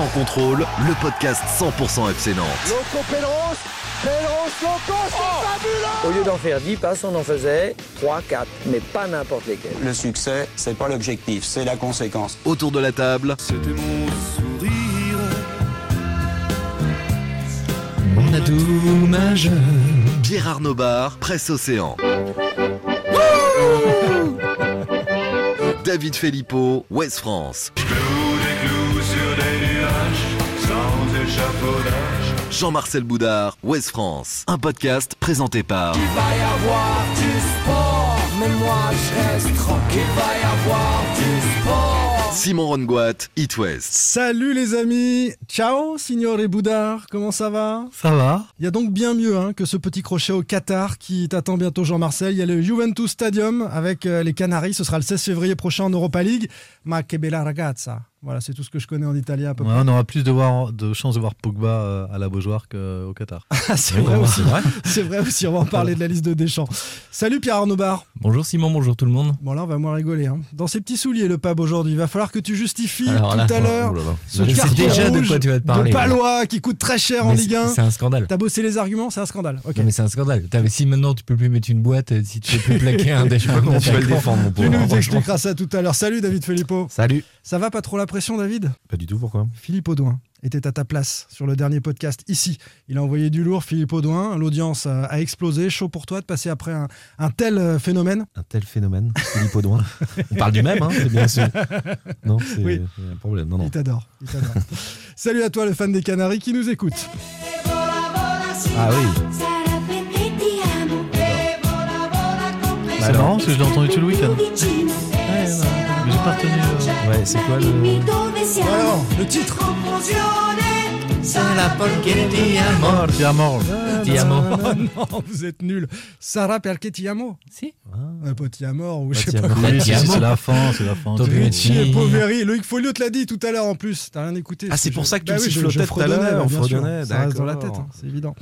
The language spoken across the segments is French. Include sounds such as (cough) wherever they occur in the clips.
Sans contrôle, le podcast 100% FC Nantes. Loco Pélos, Pélos, Loco, c'est fabuleux Au lieu d'en faire 10 passes, on en faisait 3, 4, mais pas n'importe lesquels. Le succès, c'est pas l'objectif, c'est la conséquence. Autour de la table, C'était mon sourire. On a tout majeur. Pierre Arnaud Bar, Presse Océan. David Filippo, Ouest France. Clous des clous sur des nuages, Jean-Marcel Boudard, Ouest France. Un podcast présenté par va y avoir du sport, mais moi je reste tranquille. Va y avoir du sport. Simon Rongoat, It West. Salut les amis Ciao, signore Boudard, comment ça va? Ça va Il y a donc bien mieux hein, que ce petit crochet au Qatar qui t'attend bientôt Jean-Marcel. Il y a le Juventus Stadium avec euh, les Canaries, ce sera le 16 février prochain en Europa League. Ma che bella ragazza. Voilà, c'est tout ce que je connais en italien à peu Ouais, On aura plus de, voir, de chances de voir Pogba euh, à la Beaujoire qu'au Qatar. (laughs) près. c'est vrai aussi. (laughs) C'est vrai aussi, on va en parler de la liste de Deschamps. Salut Pierre Arnaud Bar. Bonjour Simon, bonjour tout le monde. Bon là on va moins rigoler. hein. Dans ces petits souliers le pub aujourd'hui, il va falloir que tu justifies Alors là, tout à l'heure oh là là. ce Je sais carton déjà de rouge quoi tu vas te parler. de Palois qui coûte très cher en Mais Ligue c'est- 1. C'est un scandale. T'as bossé les arguments, c'est un scandale. Ok. Non, mais c'est un scandale. Si maintenant tu peux plus mettre une boîte, euh, si tu peux plus plaquer un déchet, (laughs) comment tu vas le défendre, mon Tu nous expliqueras ça tout à l'heure. Salut David Filippo. Salut Ça va pas trop la pression David? Pas du tout, pourquoi? Philippe Audouin était à ta place sur le dernier podcast ici. Il a envoyé du lourd, Philippe Audouin. L'audience a, explosé. Chaud pour toi de passer après un, un tel euh, phénomène? Un tel phénomène, Philippe Audouin. On parle du même, hein, c'est bien sûr. Non, c'est Oui. un problème. Non, non. Il t'adore. il t'adore. (laughs) Salut à toi le fan des Canaries qui nous écoute. Ah oui, c'est marrant parce que je l'ai entendu tout le week-end. Euh, Ouais, c'est quoi le. Alors, le titre Mort, ti amor. Ti amo. Oh non, vous êtes nuls. Sarah perché ti amo Si. Un ou je sais Ti pas amor. quoi. Ti amo. c'est la fin, c'est la fin. Richie et. Poveri. Loïc Folio te l'a dit tout à l'heure en plus. T'as rien écouté. Ah, c'est pour ça que tu Bah me sifflotais tout à l'heure, on fredonnait, Ça reste dans la tête, hein, c'est évident.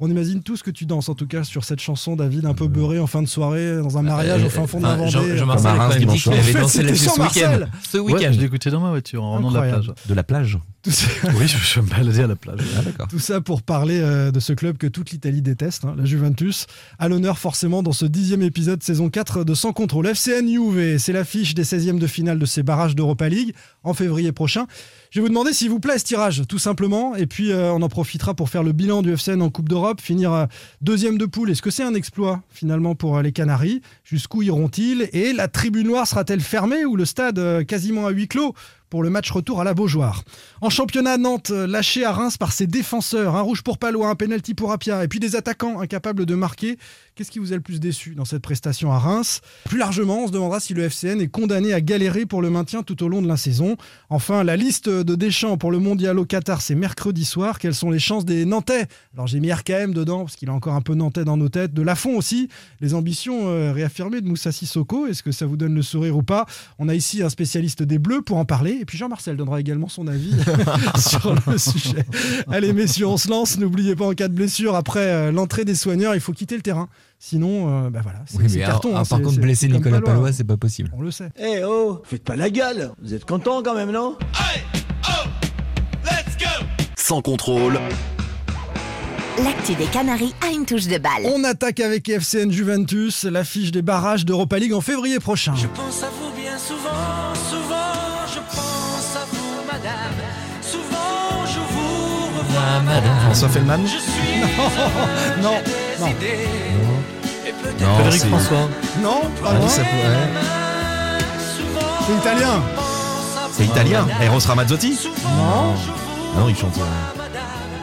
On imagine tout ce que tu danses en tout cas sur cette chanson, David, un peu beurré en fin de soirée, dans un mariage au fin fond de la Enfin, Vendée. Jean- dimanche qu'il soir. avait dansé là-dessus ce week-end. Ce Ouais, week-end. je l'ai écouté dans ma voiture en revenant de la plage. De la plage Tout ça- Oui, je, je me baladais à la plage. Ah. Tout ça pour parler euh, de ce club que toute l'Italie déteste, hein, la Juventus. À l'honneur forcément dans ce dixième épisode saison 4 de Sans Contrôle. FCN Juve, c'est l'affiche des 16e de finale de ces barrages d'Europa League en février prochain. Je vais vous demander s'il vous plaît ce tirage, tout simplement. Et puis euh, on en profitera pour faire le bilan du FCN en Coupe d'Europe, finir euh, deuxième de poule. Est-ce que c'est un exploit finalement pour les Canaries? Jusqu'où iront-ils? Et la tribune noire sera-t-elle fermée ou le stade quasiment à huis clos? Pour le match retour à la Beaujoire. En championnat, Nantes euh, lâché à Reims par ses défenseurs, un rouge pour Palois, un penalty pour Apia, et puis des attaquants incapables de marquer. Qu'est-ce qui vous a le plus déçu dans cette prestation à Reims? Plus largement, on se demandera si le FCN est condamné à galérer pour le maintien tout au long de la saison. Enfin, la liste de Deschamps pour le mondial au Qatar, c'est mercredi soir. Quelles sont les chances des Nantais? Alors j'ai mis RKM dedans, parce qu'il a encore un peu Nantais dans nos têtes. De Lafont aussi, les ambitions euh, réaffirmées de Moussa Sissoko. Est-ce que ça vous donne le sourire ou pas? On a ici un spécialiste des Bleus pour en parler. Et puis Jean-Marcel donnera également son avis (laughs) sur le (laughs) sujet. Allez messieurs, on se lance. N'oubliez pas en cas de blessure, après euh, l'entrée des soigneurs, il faut quitter le terrain. Sinon, euh, bah voilà, c'est Oui, mais carton. alors, hein, par contre, blesser Nicolas Palois. Palois, c'est pas possible. On le sait. Eh oh, faites pas la gueule Vous êtes content quand même, non? Sans contrôle, L'actu des Canaries a une touche de balle. On attaque avec FCN Juventus, l'affiche des barrages d'Europa League en février prochain. Je pense à vous bien souvent, souvent, je pense à vous, madame. Souvent, je vous revois, madame. François Feldman Je suis (laughs) non, des non. Non, Frédéric c'est- François. Non, pas Ah, loin. ça C'est italien. C'est italien. Eros Ramazzotti vous Non, il chante. euh,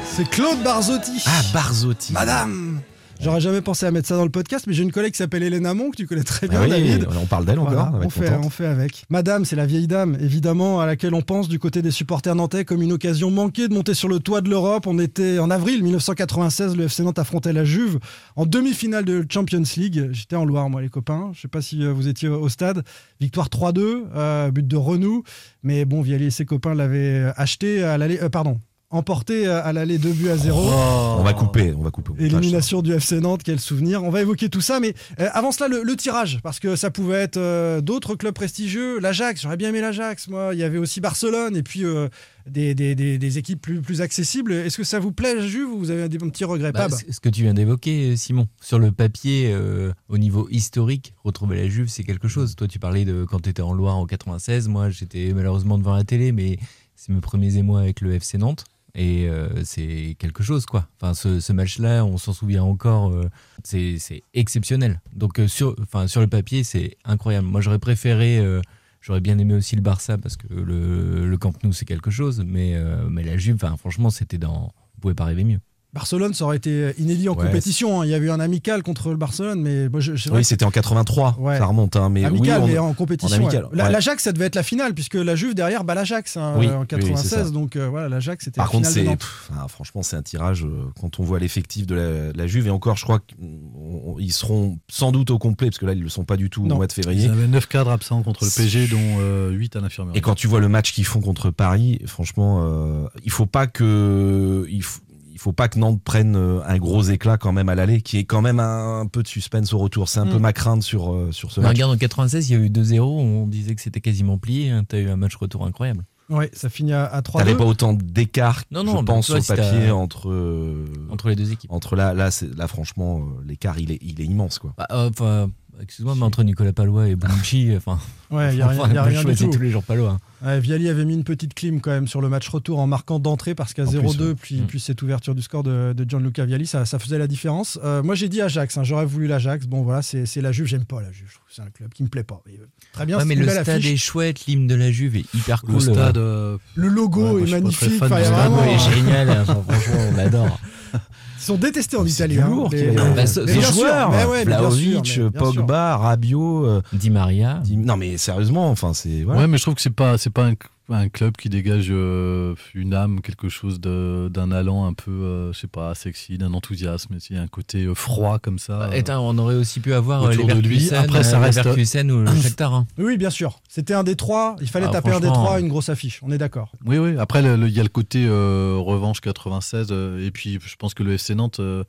C'est Claude Barzotti. Ah, Barzotti. Madame J'aurais jamais pensé à mettre ça dans le podcast, mais j'ai une collègue qui s'appelle Hélène Amon, que tu connais très bien, Ah oui, David. on parle d'elle encore. on, fait, on fait avec. Madame, c'est la vieille dame, évidemment, à laquelle on pense du côté des supporters nantais comme une occasion manquée de monter sur le toit de l'Europe. On était en avril 1996, le FC Nantes affrontait la Juve en demi-finale de Champions League. J'étais en Loire, moi, les copains. Je sais pas si euh, vous étiez au stade. Victoire 3-2, euh, but de Renou. Mais bon, Viali et ses copains l'avaient acheté à l'aller. euh, pardon. Emporté euh, à l'aller 2 buts à 0. On va couper, on va couper. Élimination du FC Nantes, quel souvenir. On va évoquer tout ça, mais euh, avant cela, le, le tirage, parce que ça pouvait être euh, d'autres clubs prestigieux. L'Ajax, j'aurais bien aimé l'Ajax, moi. Il y avait aussi Barcelone, et puis euh, des, des- des- des équipes plus, plus accessibles. Est-ce que ça vous plaît, la Juve, ou vous avez des petits regrets Bah, ce que tu viens d'évoquer, Simon, sur le papier, euh, au niveau historique, retrouver la Juve, c'est quelque chose. Toi, tu parlais de quand tu étais en Loire en 96. Moi, j'étais malheureusement devant la télé, mais c'est mes premiers émois avec le FC Nantes. Et euh, c'est quelque chose, quoi. Enfin, ce, match-là, on s'en souvient encore. euh, c'est exceptionnel. Donc, euh, sur, enfin, sur le papier, c'est incroyable. Moi, j'aurais préféré. J'aurais bien aimé aussi le Barça parce que le, le Camp Nou, c'est quelque chose. Mais, mais la Juve, enfin, franchement, c'était dans. On pouvait pas rêver mieux. Barcelone, ça aurait été inédit en Ouais, compétition. hein. Il y a eu un amical contre le Barcelone, mais moi, je, Oui, c'était en 83, Ouais. ça remonte. hein, mais amical, oui, on- mais en compétition. ouais. L'Ajax, ça devait être la finale, puisque la Juve derrière bat l'Ajax hein, Oui, en oui, oui, c'est 96. ça. donc euh, voilà, l'Ajax, c'était la Par contre, finale de pff, enfin, franchement, c'est un tirage. euh, quand on voit l'effectif de la, la Juve, et encore, je crois qu'ils seront sans doute au complet, parce que là, ils ne le sont pas du tout Non. au mois de février. Ils avaient 9 cadres absents contre le PG, dont 8 à l'infirmerie. Et quand tu vois le match qu'ils font contre Paris, franchement, euh, il faut pas que il faut, il faut pas que Nantes prenne euh, un gros éclat quand même à l'aller, qui est quand même un, un peu de suspense au retour. C'est un peu Mm. ma crainte sur euh, sur ce Mais match. regarde, en 96, il y a eu 2-0, on disait que c'était quasiment plié. hein. T'as eu un match retour incroyable. Ouais, ça finit à, à 3 T'avais pas autant d'écart, Non, je non, bah, pense, tu vois, sur le si papier entre euh, Entre les deux équipes. entre là, là, c'est- là, franchement, l'écart, il est, il est immense, quoi. Bah, euh, Enfin, excuse-moi, mais entre Nicolas Palois et Bonucci, (laughs) enfin, Ouais, il n'y a rien, enfin, y a rien du choisis tout. tous les jours Palois. hein. Ouais, Viali avait mis une petite clim quand même sur le match retour en marquant d'entrée parce qu'à En plus, 0-2, ouais. puis, Mm. puis cette ouverture du score de, de Gianluca Viali, ça, ça faisait la différence. Euh, moi j'ai dit Ajax, hein, j'aurais voulu l'Ajax. Bon voilà, c'est la Juve, j'aime pas la Juve, je trouve que c'est un club qui me plaît pas. Euh, très bien, Ouais, mais le stade affiche. est chouette, l'hymne de la Juve est hyper cool. Le stade, euh, Le logo Ouais, moi, je est magnifique, y stade, vraiment- est génial, hein. (laughs) Franchement, on adore. Ils sont détestés en C'est Italie. hein, lourd, les- Bah, ce- joueurs, mais ouais, sûr. Pogba, Rabiot. euh, Di Maria. Di- Non, mais sérieusement, enfin, c'est. voilà. Ouais, mais je trouve que c'est pas, c'est pas un, un club qui dégage euh, une âme, quelque chose de- d'un allant un peu, euh, je sais pas, sexy, d'un enthousiasme. Il y a un côté euh, froid comme ça. Et attends, on aurait aussi pu avoir autour les de lui. Après, ça euh, reste- ou le (coughs) Shakhtar. hein. Oui, bien sûr. C'était un des trois. Il fallait Ah, taper un des trois, une grosse affiche. On est d'accord. Oui, oui. Après, il y a le côté euh, revanche 96. euh, et puis, je pense que le FC Nantes, euh,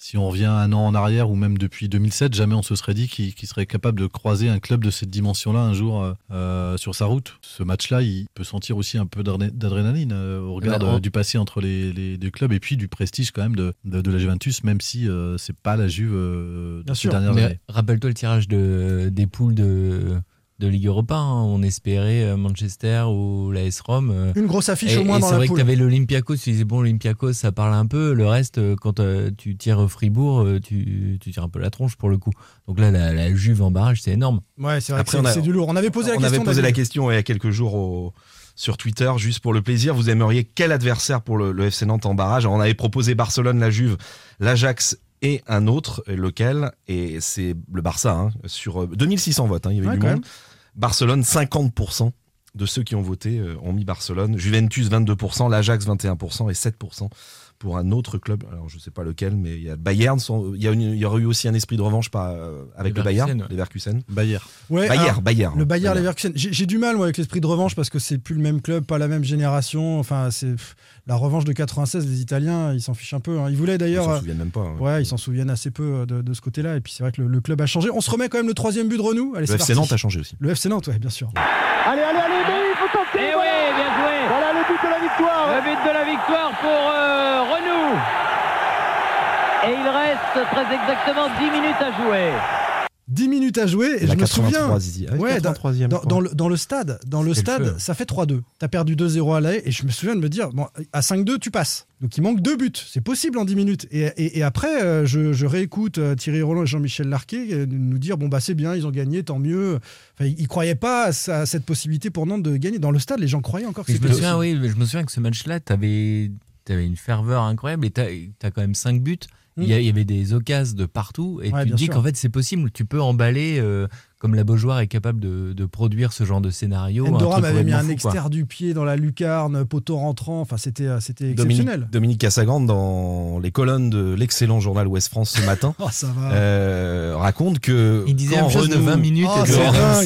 si on revient un an en arrière ou même depuis 2007, jamais on se serait dit qu'il serait capable de croiser un club de cette dimension-là un jour euh, euh, sur sa route. Ce match-là, il peut sentir aussi un peu d'adré- d'adrénaline euh, au regard du passé entre les, les deux clubs et puis du prestige quand même de, de, de la Juventus, même si c'est pas la Juve de ces dernières années. rappelle-toi le tirage de, des poules de, de Ligue Europa. hein. On espérait euh, Manchester ou l'AS Rome. euh, Une grosse affiche Et, au moins et dans c'est la vrai que poule. tu avais l'Olympiakos, tu disais bon, l'Olympiakos ça parle un peu, le reste, euh, quand tu tires Fribourg, euh, tu, tu tires un peu la tronche pour le coup. Donc là, la, la Juve en barrage, c'est énorme. Ouais, c'est vrai Après, que on c'est a- c'est du lourd. On avait posé la on question. avait posé la question il y a quelques jours au- sur Twitter, juste pour le plaisir. Vous aimeriez quel adversaire pour le, le FC Nantes en barrage? Alors, On avait proposé Barcelone, la Juve, l'Ajax et un autre, lequel? Et c'est le Barça, hein, sur euh, 2600 votes, hein, il y avait Ouais, du quand monde. Barcelone, 50% de ceux qui ont voté euh, ont mis Barcelone. Juventus, 22%, l'Ajax, 21% et 7% pour un autre club. Alors, je ne sais pas lequel, mais il y a Bayern. sans- Il y, a une- il y aurait eu aussi un esprit de revanche par, euh, avec le Leverkusen, Bayern, ouais. les Verkusen. Bayer. Ouais, Bayer, alors, Bayer. Le Bayer Leverkusen. J'ai j'ai du mal moi, avec l'esprit de revanche parce que c'est plus le même club, pas la même génération. Enfin, c'est la revanche de 96. Les Italiens, ils s'en fichent un peu. hein. Ils voulaient Ils d'ailleurs. s'en euh, souviennent même pas. hein. Ouais, ils s'en souviennent assez peu euh, de, de ce côté-là. Et puis c'est vrai que le, le club a changé. On se remet quand même le troisième but de Renou. Allez, Le FC parti. Nantes a changé aussi. Le FC Nantes, ouais, bien sûr. Allez, allez, allez, mais il faut tenter Eh voilà. oui, bien joué Voilà le but de la Le but de la victoire pour euh, Renou. Et il reste très exactement 10 minutes à jouer. 10 minutes à jouer. Et la je me souviens. 83e. Ah Ouais, dans, 83e, dans- dans le, dans le stade, dans le le stade feu. ça fait 3-2. T'as perdu 2-0 à l'aller et je me souviens de me dire, bon, à 5-2, tu passes. Donc il manque deux buts. C'est possible en 10 minutes. Et, et- et après, euh, je, je réécoute euh, Thierry Roland et Jean-Michel Larquet euh, nous dire, bon, bah c'est bien, ils ont gagné, tant mieux. Enfin, ils croyaient pas à, ça- à cette possibilité pour Nantes de gagner. Dans le stade, les gens croyaient encore que je c'était me souviens, possible. oui, je me souviens que ce match-là, tu avais, une ferveur incroyable et tu as, quand même 5 buts. Il y, avait des occasions de partout et Ouais, tu te dis qu'en fait c'est possible, tu peux emballer euh, comme la Beaujoire est capable de, de produire ce genre de scénario. un Endoram truc avait mis un fou, quoi. extérieur du pied dans la lucarne, poteau rentrant. Enfin, c'était euh, c'était Dominique, exceptionnel. Dominique Cassagrande, dans les colonnes de l'excellent journal Ouest France ce matin, (laughs) Oh, ça va. euh, raconte que. Il disait quand chose de Renou- 20 minutes Oh,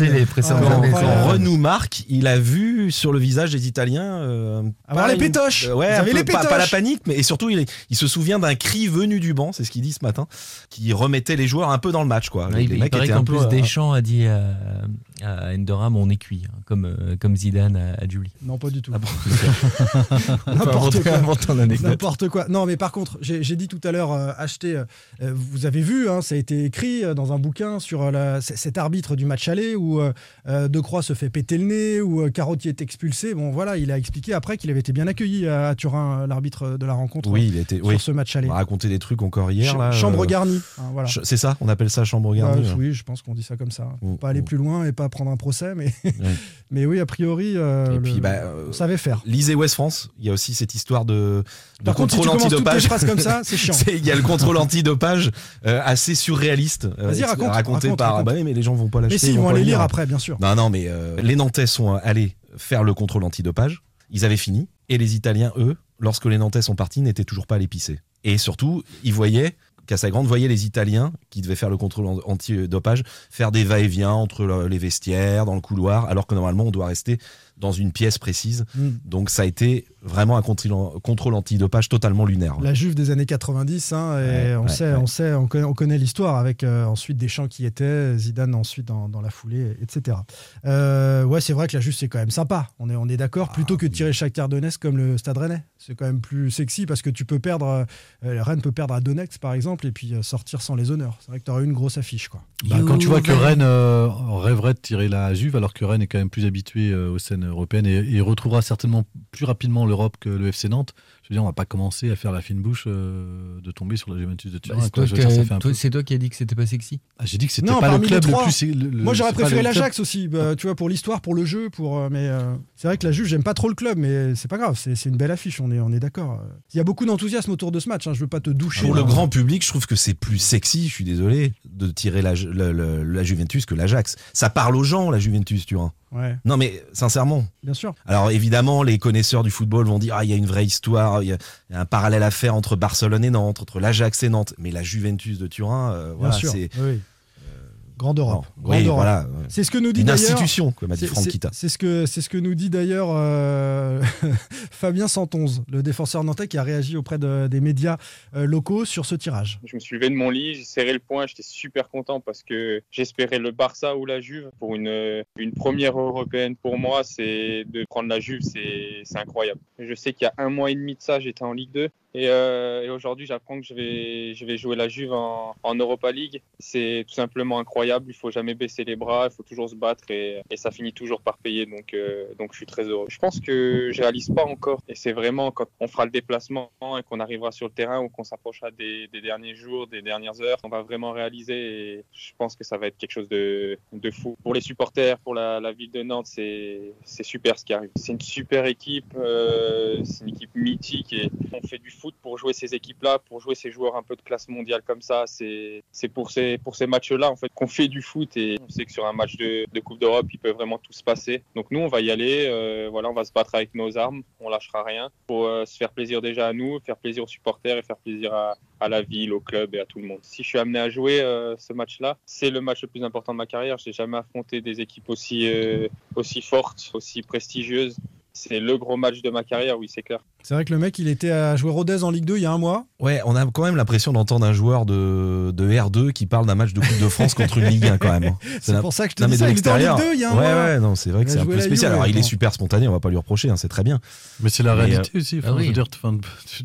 et les précédentes Ah, Quand, années. quand. Renou marque, il a vu sur le visage des Italiens. euh, Avoir les pétoches. euh, ouais, peu- les pas, pas la pétoches. panique, mais et surtout, il, il se souvient d'un cri venu du banc, c'est ce qu'il dit ce matin, qui remettait les joueurs un peu dans le match. Quoi. Ouais, les il, mecs paraît étaient qu'en un peu. plus Deschamps a dit à, Endoram on est cuit, hein, comme, euh, comme Zidane à, à Julie. Non, pas du tout. Ah bon (laughs) N'importe quoi. N'importe quoi. Non, mais par contre, j'ai dit tout à l'heure, euh, acheter. euh, euh, vous avez vu, hein, ça a été écrit euh, dans un bouquin sur euh, la- cet arbitre du match aller où euh, De Croix se fait péter le nez, où euh, Carotti est expulsé. Bon, voilà, il a expliqué après qu'il avait été bien accueilli à, à Turin, l'arbitre de la rencontre, Oui, il était. sur Oui. ce match On aller. m'a raconté des trucs encore hier. Ch- là, chambre euh, garnie. hein, voilà. C'est ça, on appelle ça chambre garnie. Ouais. oui, je pense qu'on dit ça comme ça. Mm, Pas aller mm. plus loin et pas prendre un procès, mais, (laughs) mais oui, a priori, euh, Et le- bah, euh, on savait faire. Lisez West France, il y a aussi cette histoire de, de Par contre, si tu contrôle toutes antidopage. phrases comme ça, (laughs) c'est chiant. C'est- Il y a le contrôle antidopage euh, assez surréaliste, euh, raconte, raconté raconte, par. raconte. Bah oui, mais les gens vont pas l'acheter. Mais si, ils vont pas aller le lire après, bien sûr. Non, non, mais euh, les Nantais sont allés faire le contrôle antidopage. Ils avaient fini. Et les Italiens, eux, lorsque les Nantais sont partis, n'étaient toujours pas allés pisser. Et surtout, ils voyaient, Cassagrande voyait les Italiens qui devaient faire le contrôle an- antidopage faire des va-et-vient entre le- les vestiaires, dans le couloir, alors que normalement, on doit rester dans une pièce précise. Mm. Donc, ça a été vraiment un contrôle, antidopage totalement lunaire. La Juve des années 90, hein, et Ouais, on, ouais, sait, ouais. on sait, on connaît, on connaît l'histoire avec euh, ensuite Deschamps qui était, Zidane ensuite dans, dans la foulée, etc. Euh, ouais, c'est vrai que la Juve c'est quand même sympa. On est, on est d'accord. Ah, Plutôt que de tirer Shakhtar Donetsk comme le Stade Rennais, c'est quand même plus sexy parce que tu peux perdre, euh, Rennes peut perdre à Donetsk par exemple et puis euh, sortir sans les honneurs. C'est vrai que tu aurais une grosse affiche, quoi. Bah, quand tu vois que Rennes euh, rêverait de tirer la Juve, alors que Rennes est quand même plus habitué euh, aux scènes européennes et, et retrouvera certainement plus rapidement que le FC Nantes, je veux dire, on va pas commencer à faire la fine bouche euh, de tomber sur la Juventus de Turin. Bah, c'est toi qui- toi- peu- toi as dit que c'était pas sexy. Ah, J'ai dit que c'était Non, pas le club le plus. le- le- Moi j'aurais préféré l'Ajax aussi, bah, tu vois, pour l'histoire, pour le jeu, pour. euh, mais euh, c'est vrai que la Juve, j'aime pas trop le club, mais c'est pas grave, c'est c'est une belle affiche, on est, on est d'accord. Il y a beaucoup d'enthousiasme autour de ce match, hein, je veux pas te doucher. Pour le grand public, je trouve que c'est plus sexy, je suis désolé, de tirer la, le- la Juventus que l'Ajax. Ça parle aux gens, la Juventus, tu vois. Ouais, Non, mais sincèrement. bien sûr. Alors évidemment, les connaisseurs du football vont dire ah il y a une vraie histoire, il y, a il y a un parallèle à faire entre Barcelone et Nantes, entre l'Ajax et Nantes, mais la Juventus de Turin, euh, voilà, c'est Oui. Grande Europe. non, Grande oui, Europe. voilà, C'est ce que nous dit une d'ailleurs. institution, comme a dit C'est- Franck c'est- Kita. C'est ce que c'est ce que nous dit d'ailleurs euh, (laughs) Fabien Santonze, le défenseur nantais qui a réagi auprès de- des médias euh, locaux sur ce tirage. Je me suis levé de mon lit, j'ai serré le poing, j'étais super content parce que j'espérais le Barça ou la Juve pour une, une première européenne. Pour moi, c'est de prendre la Juve, c'est c'est incroyable. Je sais qu'il y a un mois et demi de ça, j'étais en Ligue 2 et, euh, et aujourd'hui, j'apprends que je vais, je vais jouer la Juve en, en Europa League. C'est tout simplement incroyable. Il faut jamais baisser les bras, il faut toujours se battre et, et ça finit toujours par payer. Donc, euh, donc je suis très heureux. Je pense que je réalise pas encore et c'est vraiment quand on fera le déplacement et qu'on arrivera sur le terrain ou qu'on s'approchera des, des derniers jours, des dernières heures, on va vraiment réaliser et je pense que ça va être quelque chose de, de fou. Pour les supporters, pour la, la ville de Nantes, c'est super ce qui arrive. C'est une super équipe, euh, c'est une équipe mythique et on fait du pour jouer ces équipes-là, pour jouer ces joueurs un peu de classe mondiale comme ça. C'est pour ces, pour ces matchs-là en fait qu'on fait du foot et on sait que sur un match de, de Coupe d'Europe, il peut vraiment tout se passer. Donc nous, on va y aller, euh, voilà, on va se battre avec nos armes, on lâchera rien pour euh, se faire plaisir déjà à nous, faire plaisir aux supporters et faire plaisir à, à la ville, au club et à tout le monde. Si je suis amené à jouer euh, ce match-là, c'est le match le plus important de ma carrière. J'ai jamais affronté des équipes aussi, aussi fortes, aussi prestigieuses. C'est le gros match de ma carrière, oui, c'est clair. C'est vrai que le mec, il était à jouer Rodez en Ligue 2 il y a un mois. Ouais, on a quand même l'impression d'entendre un joueur de, de R2 qui parle d'un match de Coupe de France contre une Ligue 1 quand même. hein. (laughs) C'est pour ça que je te Non, dis ça. Il était en Ligue l'extérieur. 2 il y a un ouais, mois. ouais, non, c'est vrai que c'est un peu spécial. Alors il est super spontané, on va pas lui reprocher, hein, c'est très bien. Mais c'est la Mais, réalité aussi. Ah oui. je veux dire,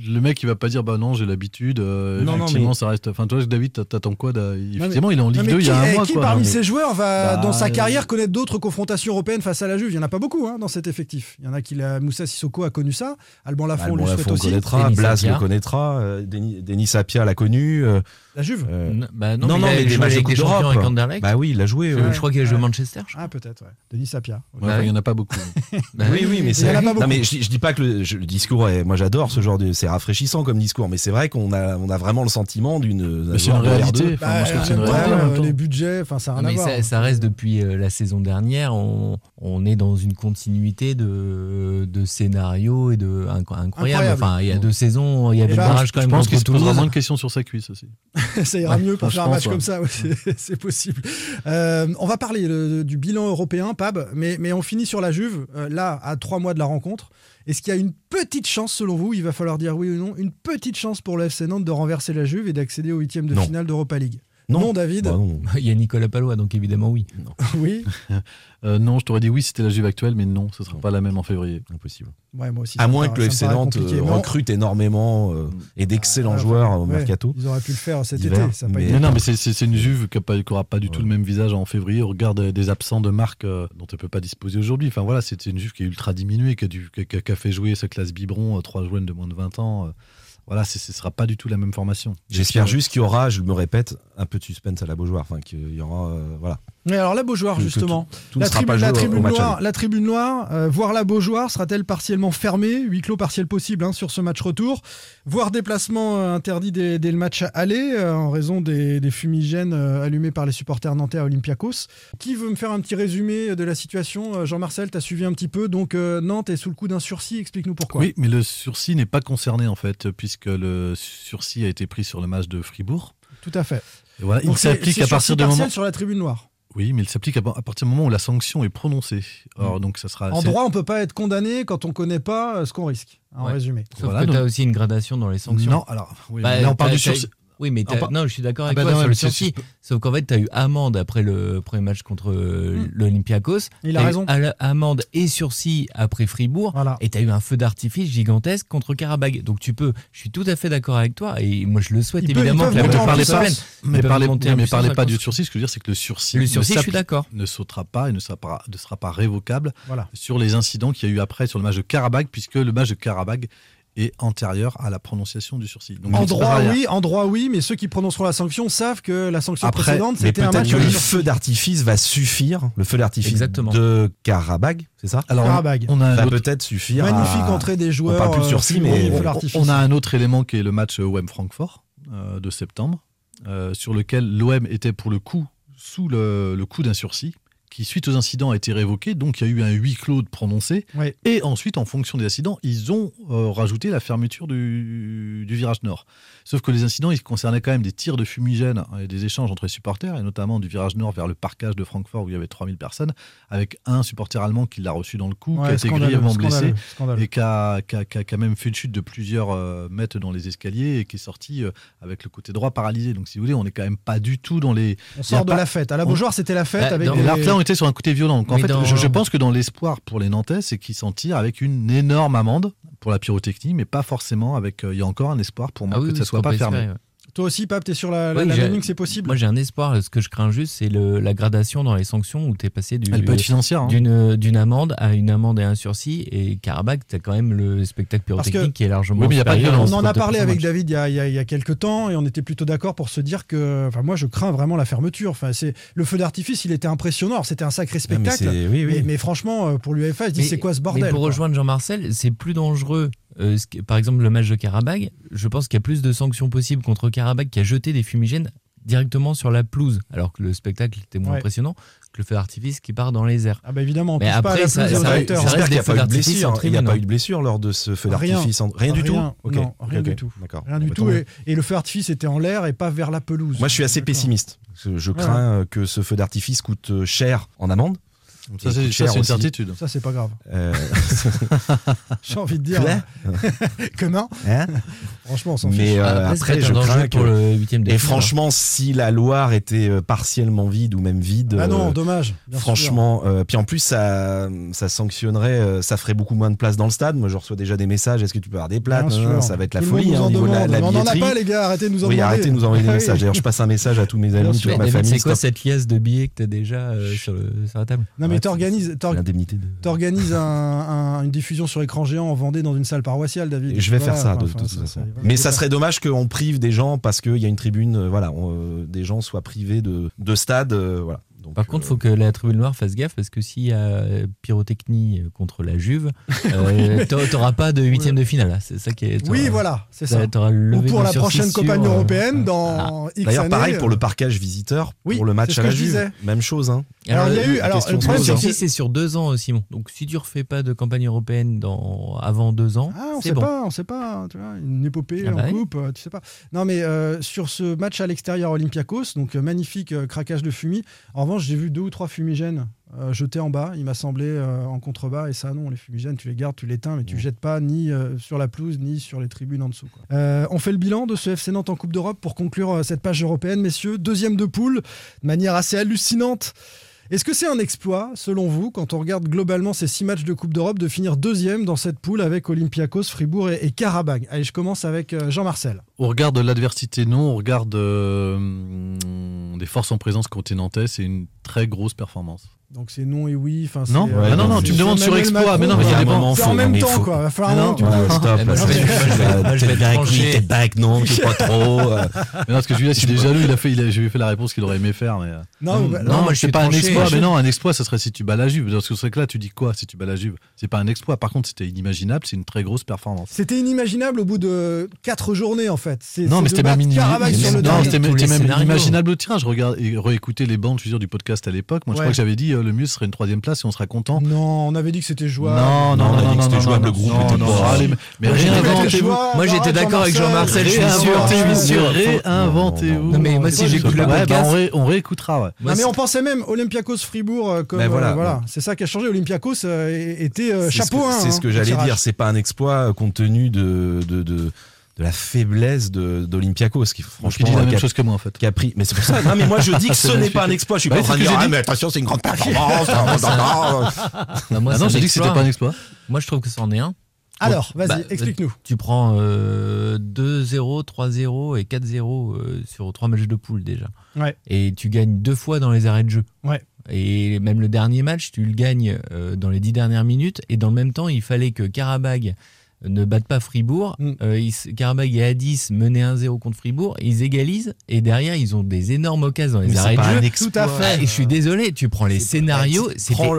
le mec, il va pas dire bah non, j'ai l'habitude. euh, Non, non, effectivement, mais- ça reste. Enfin, toi, David, t'a- t'attends quoi Effectivement, il est en Ligue Non, mais 2 il y a un mois. qui parmi ces joueurs va, Bah, dans sa euh, carrière, connaître d'autres confrontations européennes face à la Juve? Il n'y en a pas beaucoup hein, dans cet effectif. Il y en a qui, Moussa Sissoko a connu ça, Alban Lafont, Alban lui souhaite Lafont aussi. connaîtra, Denis Blas Sapia. le connaîtra, euh, Denis, Denis Sapia l'a connu. euh, La Juve euh, Bah non, non, mais non, il a mais des joué matchs de Coupe d'Europe. Bah oui, il a joué. je, ouais. je crois qu'il a joué. Manchester. je crois. Ah, peut-être, ouais. Denis Sapia. Ouais, Bah il n'y en a pas beaucoup. (laughs) Bah oui, oui, mais c'est. en a pas beaucoup. Non, mais je, dis- je dis pas que le, je- le discours est. Moi, j'adore ce genre de. C'est rafraîchissant comme discours, mais c'est vrai qu'on a, on a vraiment le sentiment d'une. c'est une réalité. R2. Enfin, moi, je trouve que c'est une ouais, réalité. en euh, les budgets, enfin, ça n'a Non, rien à mais voir. ça, ça reste depuis la saison dernière, on, est dans une continuité de, de scénarios et de incroyable. Incroyable. Enfin, il y a deux saisons, il y avait le barrage quand Je même pense contre qu'il se posera moins de questions sur sa cuisse aussi. (laughs) ça ira mieux pour je faire un pense, match ouais. comme ça, ouais, c'est- (laughs) c'est possible. Euh, on va parler euh, du bilan européen, Pab, mais, mais on finit sur la Juve, euh, là, à trois mois de la rencontre. Est-ce qu'il y a une petite chance, selon vous, il va falloir dire oui ou non, une petite chance pour le FC Nantes de renverser la Juve et d'accéder au huitième de Non. finale d'Europa League? Non. David Bah non. (laughs) Il y a Nicolas Palois, donc évidemment oui. (laughs) Oui (laughs) Euh, non, je t'aurais dit oui, c'était la Juve actuelle, mais non, ce sera Non. pas la même en février. Impossible. Ouais, moi aussi. À moins que le FC Nantes euh, recrute énormément euh, et d'excellents Ah, joueurs au mercato. Ils auraient pu le faire cet été. Ça a pas mais- non, mais c'est- c'est c'est une Juve qui n'aura pas du tout Ouais. le même visage en février. On regarde des absents de marque euh, dont elle peut pas disposer aujourd'hui. Enfin voilà, c'était une Juve qui est ultra diminuée, qui a, qui a- qui a- qui a fait jouer sa classe biberon, euh, trois joueurs de moins de 20 ans. Euh. Voilà, ce sera pas du tout la même formation. J'espère puis, juste qu'il y aura, je me répète, un peu de suspense à la Beaujoire. Enfin, qu'il y aura. euh, voilà. Mais alors, la Beaujoire, justement. Tout La, tribu- tribune noire, aller. la tribune noire euh, voir la Beaujoire sera-t-elle partiellement fermée? Huis clos partiel possible hein, sur ce match retour. Voire déplacement euh, interdit dès, dès le match aller euh, en raison des, des fumigènes euh, allumés par les supporters nantais à Olympiakos. Qui veut me faire un petit résumé de la situation? Jean-Marcel, tu as suivi un petit peu. Donc Nantes est sous le coup d'un sursis. Explique-nous pourquoi. Oui, mais le sursis n'est pas concerné en fait, puisque le sursis a été pris sur le match de Fribourg. Tout à fait. Et voilà, il Donc s'applique à partir du moment. sur la tribune noire. Oui, mais il s'applique à, partir du moment où la sanction est prononcée. Or, donc ça sera. En droit, on peut pas être condamné quand on connaît pas euh, ce qu'on risque. En Ouais. résumé. Sauf Voilà, que tu as aussi une gradation dans les sanctions. Non, alors, oui, Bah, mais là on parle du sursis. Oui, mais Ah, pas- non, je suis d'accord Ah avec bah toi non, sur le c'est- sursis. Sauf qu'en fait, tu as eu amende après le premier match contre euh, Hmm. l'Olympiakos. Il a raison. Amende et sursis après Fribourg. Voilà. Et tu as eu un feu d'artifice gigantesque contre Karabag. Donc tu peux, je suis tout à fait d'accord avec toi. Et moi, je le souhaite Ils évidemment que la soit pleine. Mais parlez, mais parlez pas du sursis. Ce que je veux dire, c'est que le sursis, Le ne sursis, je suis d'accord. ne sautera pas et ne sera pas, ne sera pas révocable Voilà. sur les incidents qu'il y a eu après sur le match de Karabag, puisque le match de Karabag est antérieur à la prononciation du sursis. Donc, En droit, oui, en droit, oui, mais ceux qui prononceront la sanction savent que la sanction Après, précédente, c'était un match que le feu d'artifice va suffire, le feu d'artifice Exactement. de Karabag, c'est ça? Alors, on- Karabag. on, a un Va autre, peut-être suffire. Magnifique à- entrée des joueurs. parle plus de euh, sursis, mais on- d'artifice. on a un autre élément qui est le match OM Francfort euh, de septembre, euh, sur lequel l'OM était pour le coup sous le, le coup d'un sursis qui, suite aux incidents, a été révoqué. Donc, il y a eu un huis clos de prononcé. Ouais. Et ensuite, en fonction des incidents, ils ont euh, rajouté la fermeture du, du virage nord. Sauf que les incidents, ils concernaient quand même des tirs de fumigène et des échanges entre les supporters, et notamment du virage nord vers le parcage de Francfort où il y avait 3000 personnes, avec un supporter allemand qui l'a reçu dans le cou, qui a été grièvement blessé scandaleux, et qui a, qui a- qui a quand même fait une chute de plusieurs euh, mètres dans les escaliers et qui est sorti euh, avec le côté droit paralysé. Donc, si vous voulez, on n'est quand même pas du tout dans les. On sort de pas- la fête. À la on- Beaujoire, c'était la fête Bah, avec des... Et sur un côté violent. En fait, dans- je, je pense que dans l'espoir pour les Nantais, c'est qu'ils s'en tirent avec une énorme amende pour la pyrotechnie, mais pas forcément avec. euh, Il y a encore un espoir pour moi Ah oui, que oui, ça soit pas fermé. espérer, ouais. Toi aussi, Pape, t'es sur la, la, Oui, la j'ai- même ligne que c'est possible Moi, j'ai un espoir. Ce que je crains juste, c'est la gradation dans les sanctions où tu es passé du, Elle peut être financière. hein. d'une d'une amende à une amende et un sursis. Et Karabakh, tu as quand même le spectacle pyrotechnique qui est largement Oui, mais il y a pas de violence. On en a parlé avec match. David il y, a, y a, il y a quelques temps et on était plutôt d'accord pour se dire que, enfin, moi, je crains vraiment la fermeture. Enfin, c'est le feu d'artifice, il était impressionnant. Alors, C'était un sacré mais spectacle. c'est- oui, oui. mais, mais franchement, euh, pour l'UEFA, je dis Mais- c'est quoi ce Mais bordel pour quoi rejoindre Jean-Marcel, c'est plus dangereux. euh, par exemple, le match de Karabag, je pense qu'il y a plus de sanctions possibles contre Qui a jeté des fumigènes directement sur la pelouse, alors que le spectacle était moins Ouais. impressionnant que le feu d'artifice qui part dans les airs. Ah bah évidemment, on Mais touche pas à après, la ça- ça- acteurs. ça J'espère reste qu'il n'y a des feux pas eu de d'artifice blessure. en Il n'y a pas hein. eu de blessure lors de ce feu Rien. d'artifice. en- Rien du tout Rien, non, du tout. D'accord. Rien du Bah, tout. Et, et le feu d'artifice était en l'air et pas vers la pelouse. Moi, je suis assez pessimiste. Je, crains que ce feu d'artifice coûte euh, cher en amende. Ça, c'est une aussi. certitude. Ça, c'est pas grave. Euh, (laughs) J'ai envie de dire. Quoi (laughs) Comment hein (laughs) Franchement, on s'en fiche. Mais euh, Après, je crains pour que- le huitième Et finale. franchement, si la Loire était euh, partiellement vide ou même vide, Ah non, euh, dommage. franchement, euh, puis en plus ça, ça sanctionnerait, ça ferait beaucoup moins de place dans le stade. Moi, je reçois déjà des messages. Est-ce que tu peux avoir des sûr. Ça va être la Tout folie hein, au niveau de la, la on n'en a pas, les gars. Arrêtez de nous en Oui, arrêtez de nous envoyer des messages. D'ailleurs, je passe un message à tous mes amis, toute ma famille. c'est quoi cette liasse de billets que t'as déjà euh, sur, la table? Non, mais t'organises, de- un- un- une diffusion sur écran géant en Vendée dans une salle paroissiale, David. Je vais Voilà, faire ça enfin, de toute façon. Mais ça serait dommage qu'on prive des gens parce qu'il y a une tribune, euh, voilà, on, euh, des gens soient privés de, de stade, euh, voilà. Donc, Par contre, euh, faut que la tribune noire fasse gaffe parce que s'il y a euh, pyrotechnie contre la Juve, (laughs) euh, t'a- t'auras pas de huitième de finale. là. C'est ça qui est. Oui, voilà, c'est ça. Ou pour la prochaine euh, européenne dans X D'ailleurs, pareil pour le parquage visiteur, Oui, pour le match à la je Juve, disais. même chose. Hein. Alors, il y a eu- alors, le problème, c'est hein. c'est sur deux ans, euh, Simon. Donc si tu refais pas de campagne européenne dans... avant deux ans, Ah, on sait bon. pas, on sait pas, tu vois, une épopée Ah bah en oui. coupe, euh, tu sais pas. Non, mais euh, sur ce match à l'extérieur Olympiakos, donc euh, magnifique euh, craquage de fumée. En revanche, j'ai vu deux ou trois fumigènes euh, jetés en bas. Il m'a semblé euh, en contrebas, et ça, non, les fumigènes, tu les gardes, tu les éteins, mais tu les jettes pas ni euh, sur la pelouse ni sur les tribunes en dessous. quoi. On fait le bilan de ce FC Nantes en Coupe d'Europe pour conclure cette page européenne, messieurs. Deuxième de poule, de manière assez hallucinante. Est-ce que c'est un exploit, selon vous, quand on regarde globalement ces six matchs de Coupe d'Europe, de finir deuxième dans cette poule avec Olympiakos, Fribourg et, et Allez, je commence avec euh, Jean-Marcel. On regarde l'adversité, non. On regarde euh, des forces en présence côté nantais. C'est une très grosse performance. Donc c'est non et oui. Enfin, c'est, Non euh, Ah non, non, c'est- tu me c'est demandes sur exploit, Macron, mais non, mais il y a des C'est moments, en même mais temps, faut- quoi. Il va falloir Ah un non, moment, tu vois. stop, je vais- je bien lui, peut-être pas avec non, je sais pas (laughs) trop. euh. Mais non, parce que Julien, s'il est jaloux, il a fait, il a, je lui ai fait la réponse qu'il aurait aimé faire. Mais... euh, Non, mais bah, non, moi, je c'est suis pas un exploit. Je- Mais non, un exploit, ça serait si tu bats la Juve. Parce que c'est que là, tu dis quoi si tu bats la Juve? C'est pas un exploit. Par contre, c'était inimaginable. C'est une très grosse performance. C'était inimaginable au bout de quatre journées, en fait. C'est- Non, c'est mais c'était même, Karabakh sur le non, c'était même, inimaginable au tirage. Je regarde et réécouter les bandes, je veux dire, du podcast à l'époque. Moi, je crois que j'avais dit euh, le mieux serait une troisième place et on sera content. Non, on avait dit que c'était jouable. Non, non, on a non, dit non, que c'était non, jouable, non, le groupe non, était non, pas- allez, mais- réinventez-vous. Moi, j'étais d'accord avec Jean-Marcel, je suis sûr. Réinventez-vous. Je suis sûr. Réinventez-vous. Non, mais moi, si j'écoute le podcast, on, ré- on réécoutera. Non, mais on pensait même Olympiakos Fribourg euh, comme voilà. euh, voilà, c'est ça qui a changé. Olympiakos euh, était chapeau que- 1. C'est ce que j'allais dire. C'est pas un exploit compte tenu de, de, la faiblesse de- d'Olympiakos, qui franchement dit la même chose que moi en fait. qui a pris. Mais c'est pour ça. Non, mais moi je dis que (laughs) ce n'est pas un exploit. Je suis Ouais, pas en train de dire ah, mais attention, c'est une grande performance. non, non, non. Non, moi, Ah non, j'ai dit que c'était pas un exploit. Moi, je trouve que c'en est un. Alors, vas-y, Bah, explique-nous. Tu prends euh, 2-0, 3-0 et 4-0 euh, sur trois matchs de poule déjà. Ouais. Et tu gagnes deux fois dans les arrêts de jeu. Ouais. Et même le dernier match, tu le gagnes euh, dans les dix dernières minutes. Et dans le même temps, il fallait que Karabag ne batte pas Fribourg. Mm. Euh, ils- Karabag est à 10, mené 1-0 contre Fribourg. Ils égalisent. Et derrière, ils ont des énormes occasions dans les Mais c'est arrêts de pas jeu. un exploit. Tout à fait. Ah, et je suis désolé, tu prends les scénarios,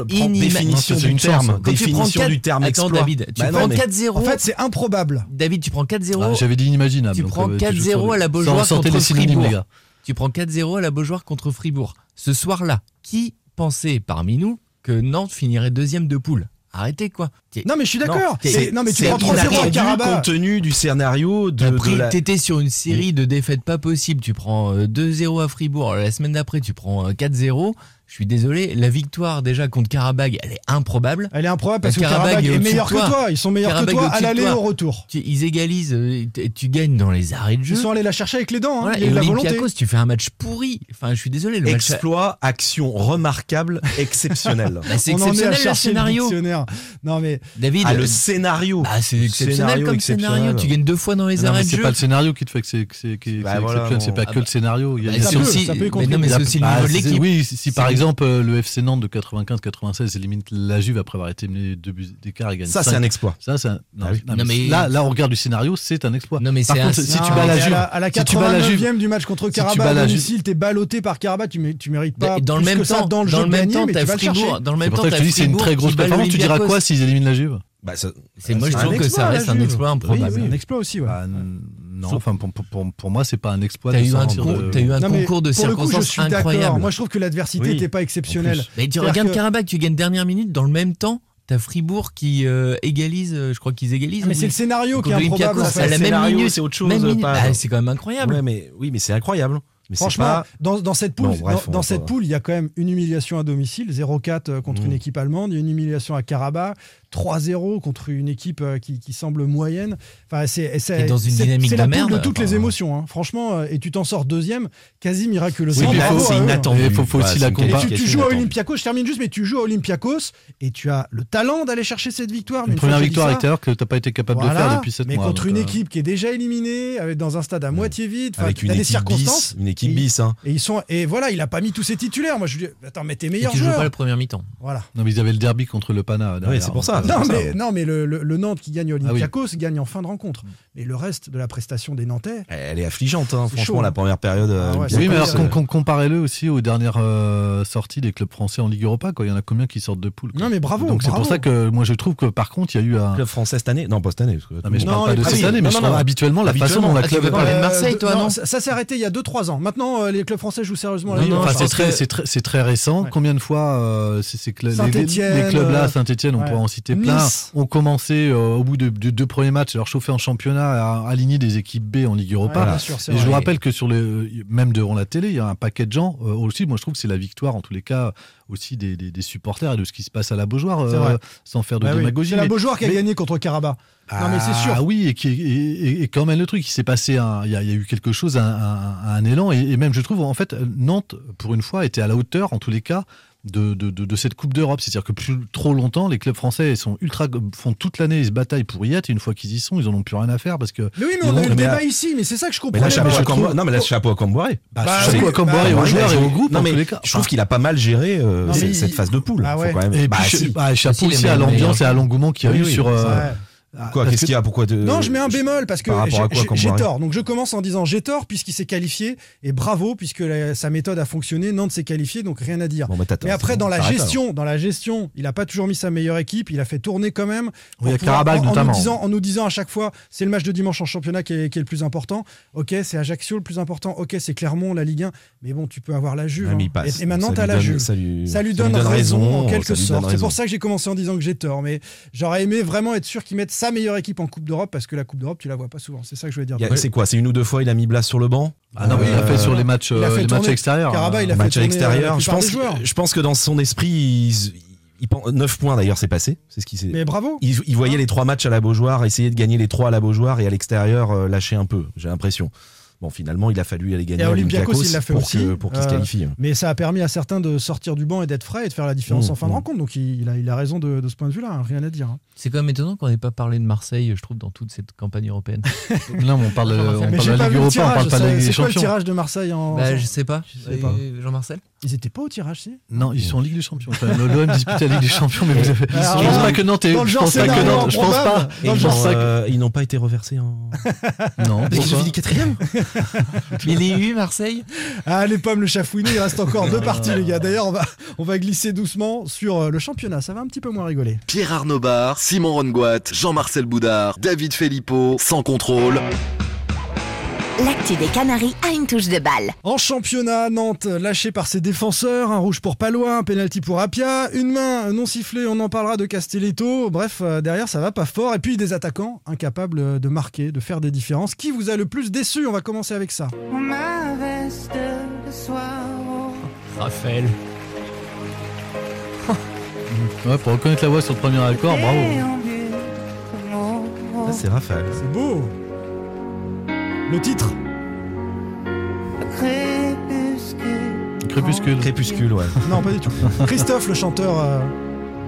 inimaginable. définition c'est du terme. Quand tu prends Définition du terme Attends. David, tu Bah non, prends mais- 4-0. En fait, c'est improbable. David, tu prends 4-0. Ah, J'avais dit inimaginable. Tu prends euh, 4-0 joues sur- à la Beaujoire contre les Fribourg. les gars. Tu prends 4-0 à la Beaujoire contre Fribourg. Ce soir-là, qui pensait parmi nous que Nantes finirait deuxième de poule? Arrêtez quoi. Non, mais je suis d'accord. Non, mais tu prends 3-0 à inattendu Karabakh. compte tenu du scénario de, de la. T'étais sur une série de défaites pas possibles. Tu prends euh, 2-0 à Fribourg. La semaine d'après, tu prends euh, 4-0. Je suis désolé. La victoire déjà contre Karabag, elle est improbable. Elle est improbable parce que Karabakh Karabakh est meilleur que toi. toi. Ils sont meilleurs que toi à l'aller et au retour. Tu- ils égalisent. euh, tu gagnes dans les arrêts de jeu. Ils sont allés la chercher avec les dents. hein. Voilà, Il y a et eu la volonté. Tu fais un match pourri. Enfin, je suis désolé. Le match. Exploit, action remarquable, exceptionnelle. (laughs) Bah, c'est On en est à exceptionnel le chercher le scénario. Non, mais David, Ah, euh, le scénario. bah, c'est exceptionnel Scénario comme exceptionnel. scénario. Tu gagnes deux fois dans les arrêts de c'est jeu. pas le scénario qui te fait que c'est c'est- Bah c'est exceptionnel. C'est pas Ah que le scénario. Il y a- Bah, c'est aussi- c'est Bah, bah, c'est- l'équipe. Oui, si par C'est- exemple euh, le FC Nantes de 95-96 élimine la Juve après avoir été mené deux buts d'écart et gagne Ça, c'est 5. un exploit. Ça, c'est un- non, Ah oui. non, Non, mais mais- là, là, on regarde du scénario, c'est un exploit. Non, mais Par c'est contre, un- si tu bats la mais à Juve, la, à la si tu bats la Juve, 89e du match contre si tu Karabakh à la Juve- t'es ballotté par Karabakh, tu, mé- tu mérites pas Dans le même que ça temps, dans le dans le même temps, t'as tu vas le chercher. Fribourg. Dans le même temps, te dis c'est une très grosse performance. Tu diras quoi s'ils éliminent la Juve? Bah, C'est moi je un trouve que exploit, ça reste un Juve. exploit improbable. Oui, oui. Un exploit aussi, ouais. Bah, Non, enfin pour, pour- pour- pour moi c'est pas un exploit. T'as de eu un de- t'as eu un Non, concours de le coup, je circonstances suis incroyable. Moi, je trouve que l'adversité Oui, n'était pas exceptionnelle. Mais tu regardes que- Karabakh, tu gagnes dernière minute, dans le même temps, t'as Fribourg qui euh, égalise, euh, je crois qu'ils égalisent. Ah, mais oui. c'est le scénario qui est improbable. À la même minute. c'est autre chose, Bah, c'est quand même incroyable. Ouais, mais oui, mais c'est incroyable. Mais Franchement, pas- dans, dans cette poule, Bon, bref, dans, cette poule, il y a quand même une humiliation à domicile, 0-4 euh, contre Mm. une équipe allemande, il y a une humiliation à Karabakh, 3-0 contre une équipe euh, qui, qui semble moyenne. Enfin, c'est dans une dynamique de la merde, de toutes les émotions. hein. Franchement, euh, et tu t'en sors deuxième, quasi miraculeusement. Oui, mais c'est inattendu. Il faut, aussi c'est la une Et comparer. tu, tu joues à. Olympiakos, je termine juste, mais tu joues à Olympiakos et tu as le talent d'aller chercher cette victoire. mais Une une première victoire à ça, l'extérieur que tu n'as pas été capable de faire depuis 7 mais mois. contre donc, une euh, équipe qui est déjà éliminée, avec dans un stade à moitié vide, Avec une t'as des équipe circonstances. bis. Une équipe bis. Hein. Et ils sont et voilà, il a pas mis tous ses titulaires. Moi je lui dis attends, mais tes Et meilleurs tu joues pas la première mi-temps. Voilà. Non, mais ils avaient le derby contre le Pana. derrière, c'est pour donc, ça. euh, Non ça, mais, ouais. non mais le, le- le Nantes qui gagne à Ah oui. Olympiakos gagne en fin de rencontre. Mais le reste de la prestation des Nantais, Elle est affligeante, hein, franchement, chaud, la hein. première période. euh, Ah ouais, Oui, mais alors com- comparez-le aussi aux dernières euh, sorties des clubs français en Ligue Europa. Quoi. Il y en a combien qui sortent de poule quoi. Non, mais bravo, Donc c'est pour ça que moi je trouve que par contre il y a eu un. Club français cette année? Non, pas cette année. parce que Non, mais je parle pas de cette année, mais habituellement la façon dont la Ah, tu club est parler de Euh, Marseille, toi, non ça, s'est arrêté il y a 2-3 ans. Maintenant, euh, les clubs français jouent sérieusement la Ligue c'est très, que- c'est très, c'est très récent. Combien de fois euh, c'est, c'est que les- les, Saint-Étienne, les clubs là, euh, Saint-Etienne, on pourrait en citer plein, Nice. ont commencé euh, au bout de, de deux premiers matchs à leur chauffer en championnat, à aligner des équipes B en Ligue Europa. Ouais, sûr, Et je vous rappelle que sur le, même devant la télé, il y a un paquet de gens euh, aussi. Moi, je trouve que c'est la victoire, en tous les cas, aussi des, des- des supporters et de ce qui se passe à la Beaujoire, euh, sans faire de Bah oui. démagogie. C'est la Beaujoire qui a mais- gagné contre Karabakh. Non mais c'est sûr. Ah oui, et, qui, et, quand même le truc, il s'est passé, un- il y, a, il y a eu quelque chose, un, un- un élan, et, et même je trouve, en fait, Nantes, pour une fois, était à la hauteur, en tous les cas, de, de, de- de cette Coupe d'Europe. C'est-à-dire que plus trop longtemps, les clubs français sont ultra, font toute l'année, ils se bataillent pour y être, et une fois qu'ils y sont, ils en ont plus rien à faire parce que. Mais oui, mais on a eu le débat là- ici, mais c'est ça que je Mais comprends. là, chapeau mais à je Camboire. trouve- Non, mais là, chapeau à Camboire. Bah, Bah, chapeau oui, à Camboire bah, et aux joueurs et je- au groupe, non, en mais tous les cas. Je trouve qu'il a pas mal géré euh, Non, cette, il- phase de poule. Ah Faut ouais. quand même- Et Bah, puis, si. bah, chapeau Aussi, à l'ambiance et à l'engouement qu'il y a eu sur. Ah, Quoi, qu'est-ce que- qu'il y a Pourquoi de- Non, je mets un bémol parce que j'ai- tort. Donc je commence en disant j'ai tort puisqu'il s'est qualifié et bravo puisque la- sa méthode a fonctionné. Nantes s'est qualifié, donc rien à dire. Bon, bah, Mais après, dans bon, la gestion, dans la gestion, il a pas toujours mis sa meilleure équipe. Il a fait tourner quand même. Oui, à pouvoir- en- en, nous notamment. disant, en nous disant à chaque fois, c'est le match de dimanche en championnat qui est, qui est le plus important. Ok, c'est Ajaccio le plus important. Ok, c'est Clermont, la Ligue 1. Mais bon, tu peux avoir la Juve. Ouais, il hein. Et, et maintenant, t'as la donne- Juve. Ça lui, Ça lui ça donne, raison, en quelque sorte. C'est pour ça que j'ai commencé en disant que j'ai tort. Mais j'aurais aimé vraiment être sûr qu'il mette sa meilleure équipe en Coupe d'Europe parce que la Coupe d'Europe, tu la vois pas souvent. C'est ça que je voulais dire. C'est quoi C'est une ou deux fois il a mis Blas sur le banc Ah non, mais il l'a fait Euh, sur les matchs, il a euh, fait les matchs extérieurs. Karabakh, il a fait match à tourner, euh, la l'extérieur. Je pense, je pense que dans son esprit, il, il, pen- 9 points d'ailleurs, c'est passé. C'est ce qui s'est. Mais bravo. Il, il voyait les trois matchs à la Beaujoire, essayer de gagner les trois à la Beaujoire et à l'extérieur euh, lâcher un peu. J'ai l'impression. Bon, finalement, il a fallu aller gagner à Olympiakos, pour aussi. que- pour qu'il se qualifie. Mais ça a permis à certains de sortir du banc et d'être frais et de faire la différence Mmh, en fin de mmh. rencontre. Donc il, il a, il a raison de, de ce point de vue-là, hein, rien à dire. hein. C'est quand même étonnant qu'on n'ait pas parlé de Marseille, je trouve, dans toute cette campagne européenne. (laughs) Non, mais on parle, on de la Ligue Europa, on tirage. parle pas de la C'est Ligue des c'est quoi le Champions. tirage de Marseille en. bah, je sais pas. Je sais pas. Jean-Marcel? Ils étaient pas au tirage, si? Non, ils sont en Ligue des Champions. Enfin, L'OM dispute la Ligue des Champions, mais vous avez- Alors, je pense pas que Nantes Je pense pas que Nantes. Je pense pas. dans le ils, genre euh, n'ont pas été reversés en. (laughs) Non, Parce qu'ils ont fini quatrième. (laughs) Mais il est eu, Marseille Ah, les pommes, le chafouiné, il reste encore deux parties, les gars. D'ailleurs, on va, on va glisser doucement sur euh, le championnat. Ça va un petit peu moins rigoler. Pierre Arnaud Bar, Simon Rongoat, Jean-Marcel Boudard, David Filippo, sans contrôle. L'actu des Canaries a une touche de balle. En championnat, Nantes lâché par ses défenseurs, un rouge pour Palois, un penalty pour Apia, une main non sifflée, on en parlera de Castelletto. Bref, euh, derrière ça va pas fort. Et puis des attaquants incapables de marquer, de faire des différences. Qui vous a le plus déçu? On va commencer avec ça. Ma veste de soir. Raphaël. Ouais, pour reconnaître la voix sur le premier accord, bravo. Ça, c'est Raphaël. C'est beau. Le titre Crépuscule. Crépuscule, ouais. (laughs) Non, pas du tout. Christophe, le chanteur. euh,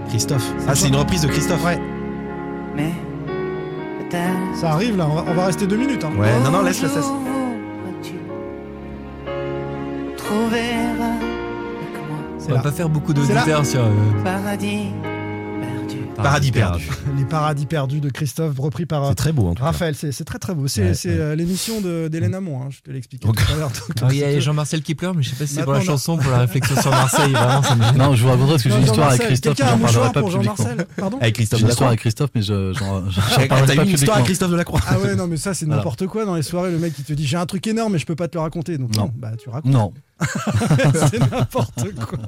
Christophe. Ah, c'est une reprise de Christophe. Ouais, Mais ça arrive là. On va, on va rester deux minutes. hein. Ouais, non, non, laisse, laisse, laisse. C'est On va là. pas faire beaucoup C'est là. d'auditeurs sur. euh, paradis perdu. Paradis perdu. (laughs) Les paradis perdus de Christophe, repris par euh, C'est très beau en tout cas. Raphaël. C'est c'est très très beau. C'est Ouais, c'est, ouais. euh, l'émission de- d'Hélène Hamon. hein, je te l'expliquais Donc- tout à l'heure. Donc, Alors, il y a tu- Jean-Marcel qui pleure, mais je sais pas si c'est pour la chanson, pour la réflexion sur (laughs) Marseille. Vraiment, ça me gêne. Non, je vous raconterai parce que j'ai une histoire avec Christophe, mais j'en parlerai pas publiquement. Jean-Marcel Pardon Avec Christophe J'ai une histoire avec Christophe, mais je parlerai pas eu une histoire publiquement. avec Christophe Delacroix Ah ouais, non, mais ça, c'est n'importe quoi dans les soirées. Le mec, il te dit J'ai un truc énorme, mais je peux pas te le raconter. Donc, non, Non. bah, tu racontes. Non. (laughs) c'est n'importe quoi.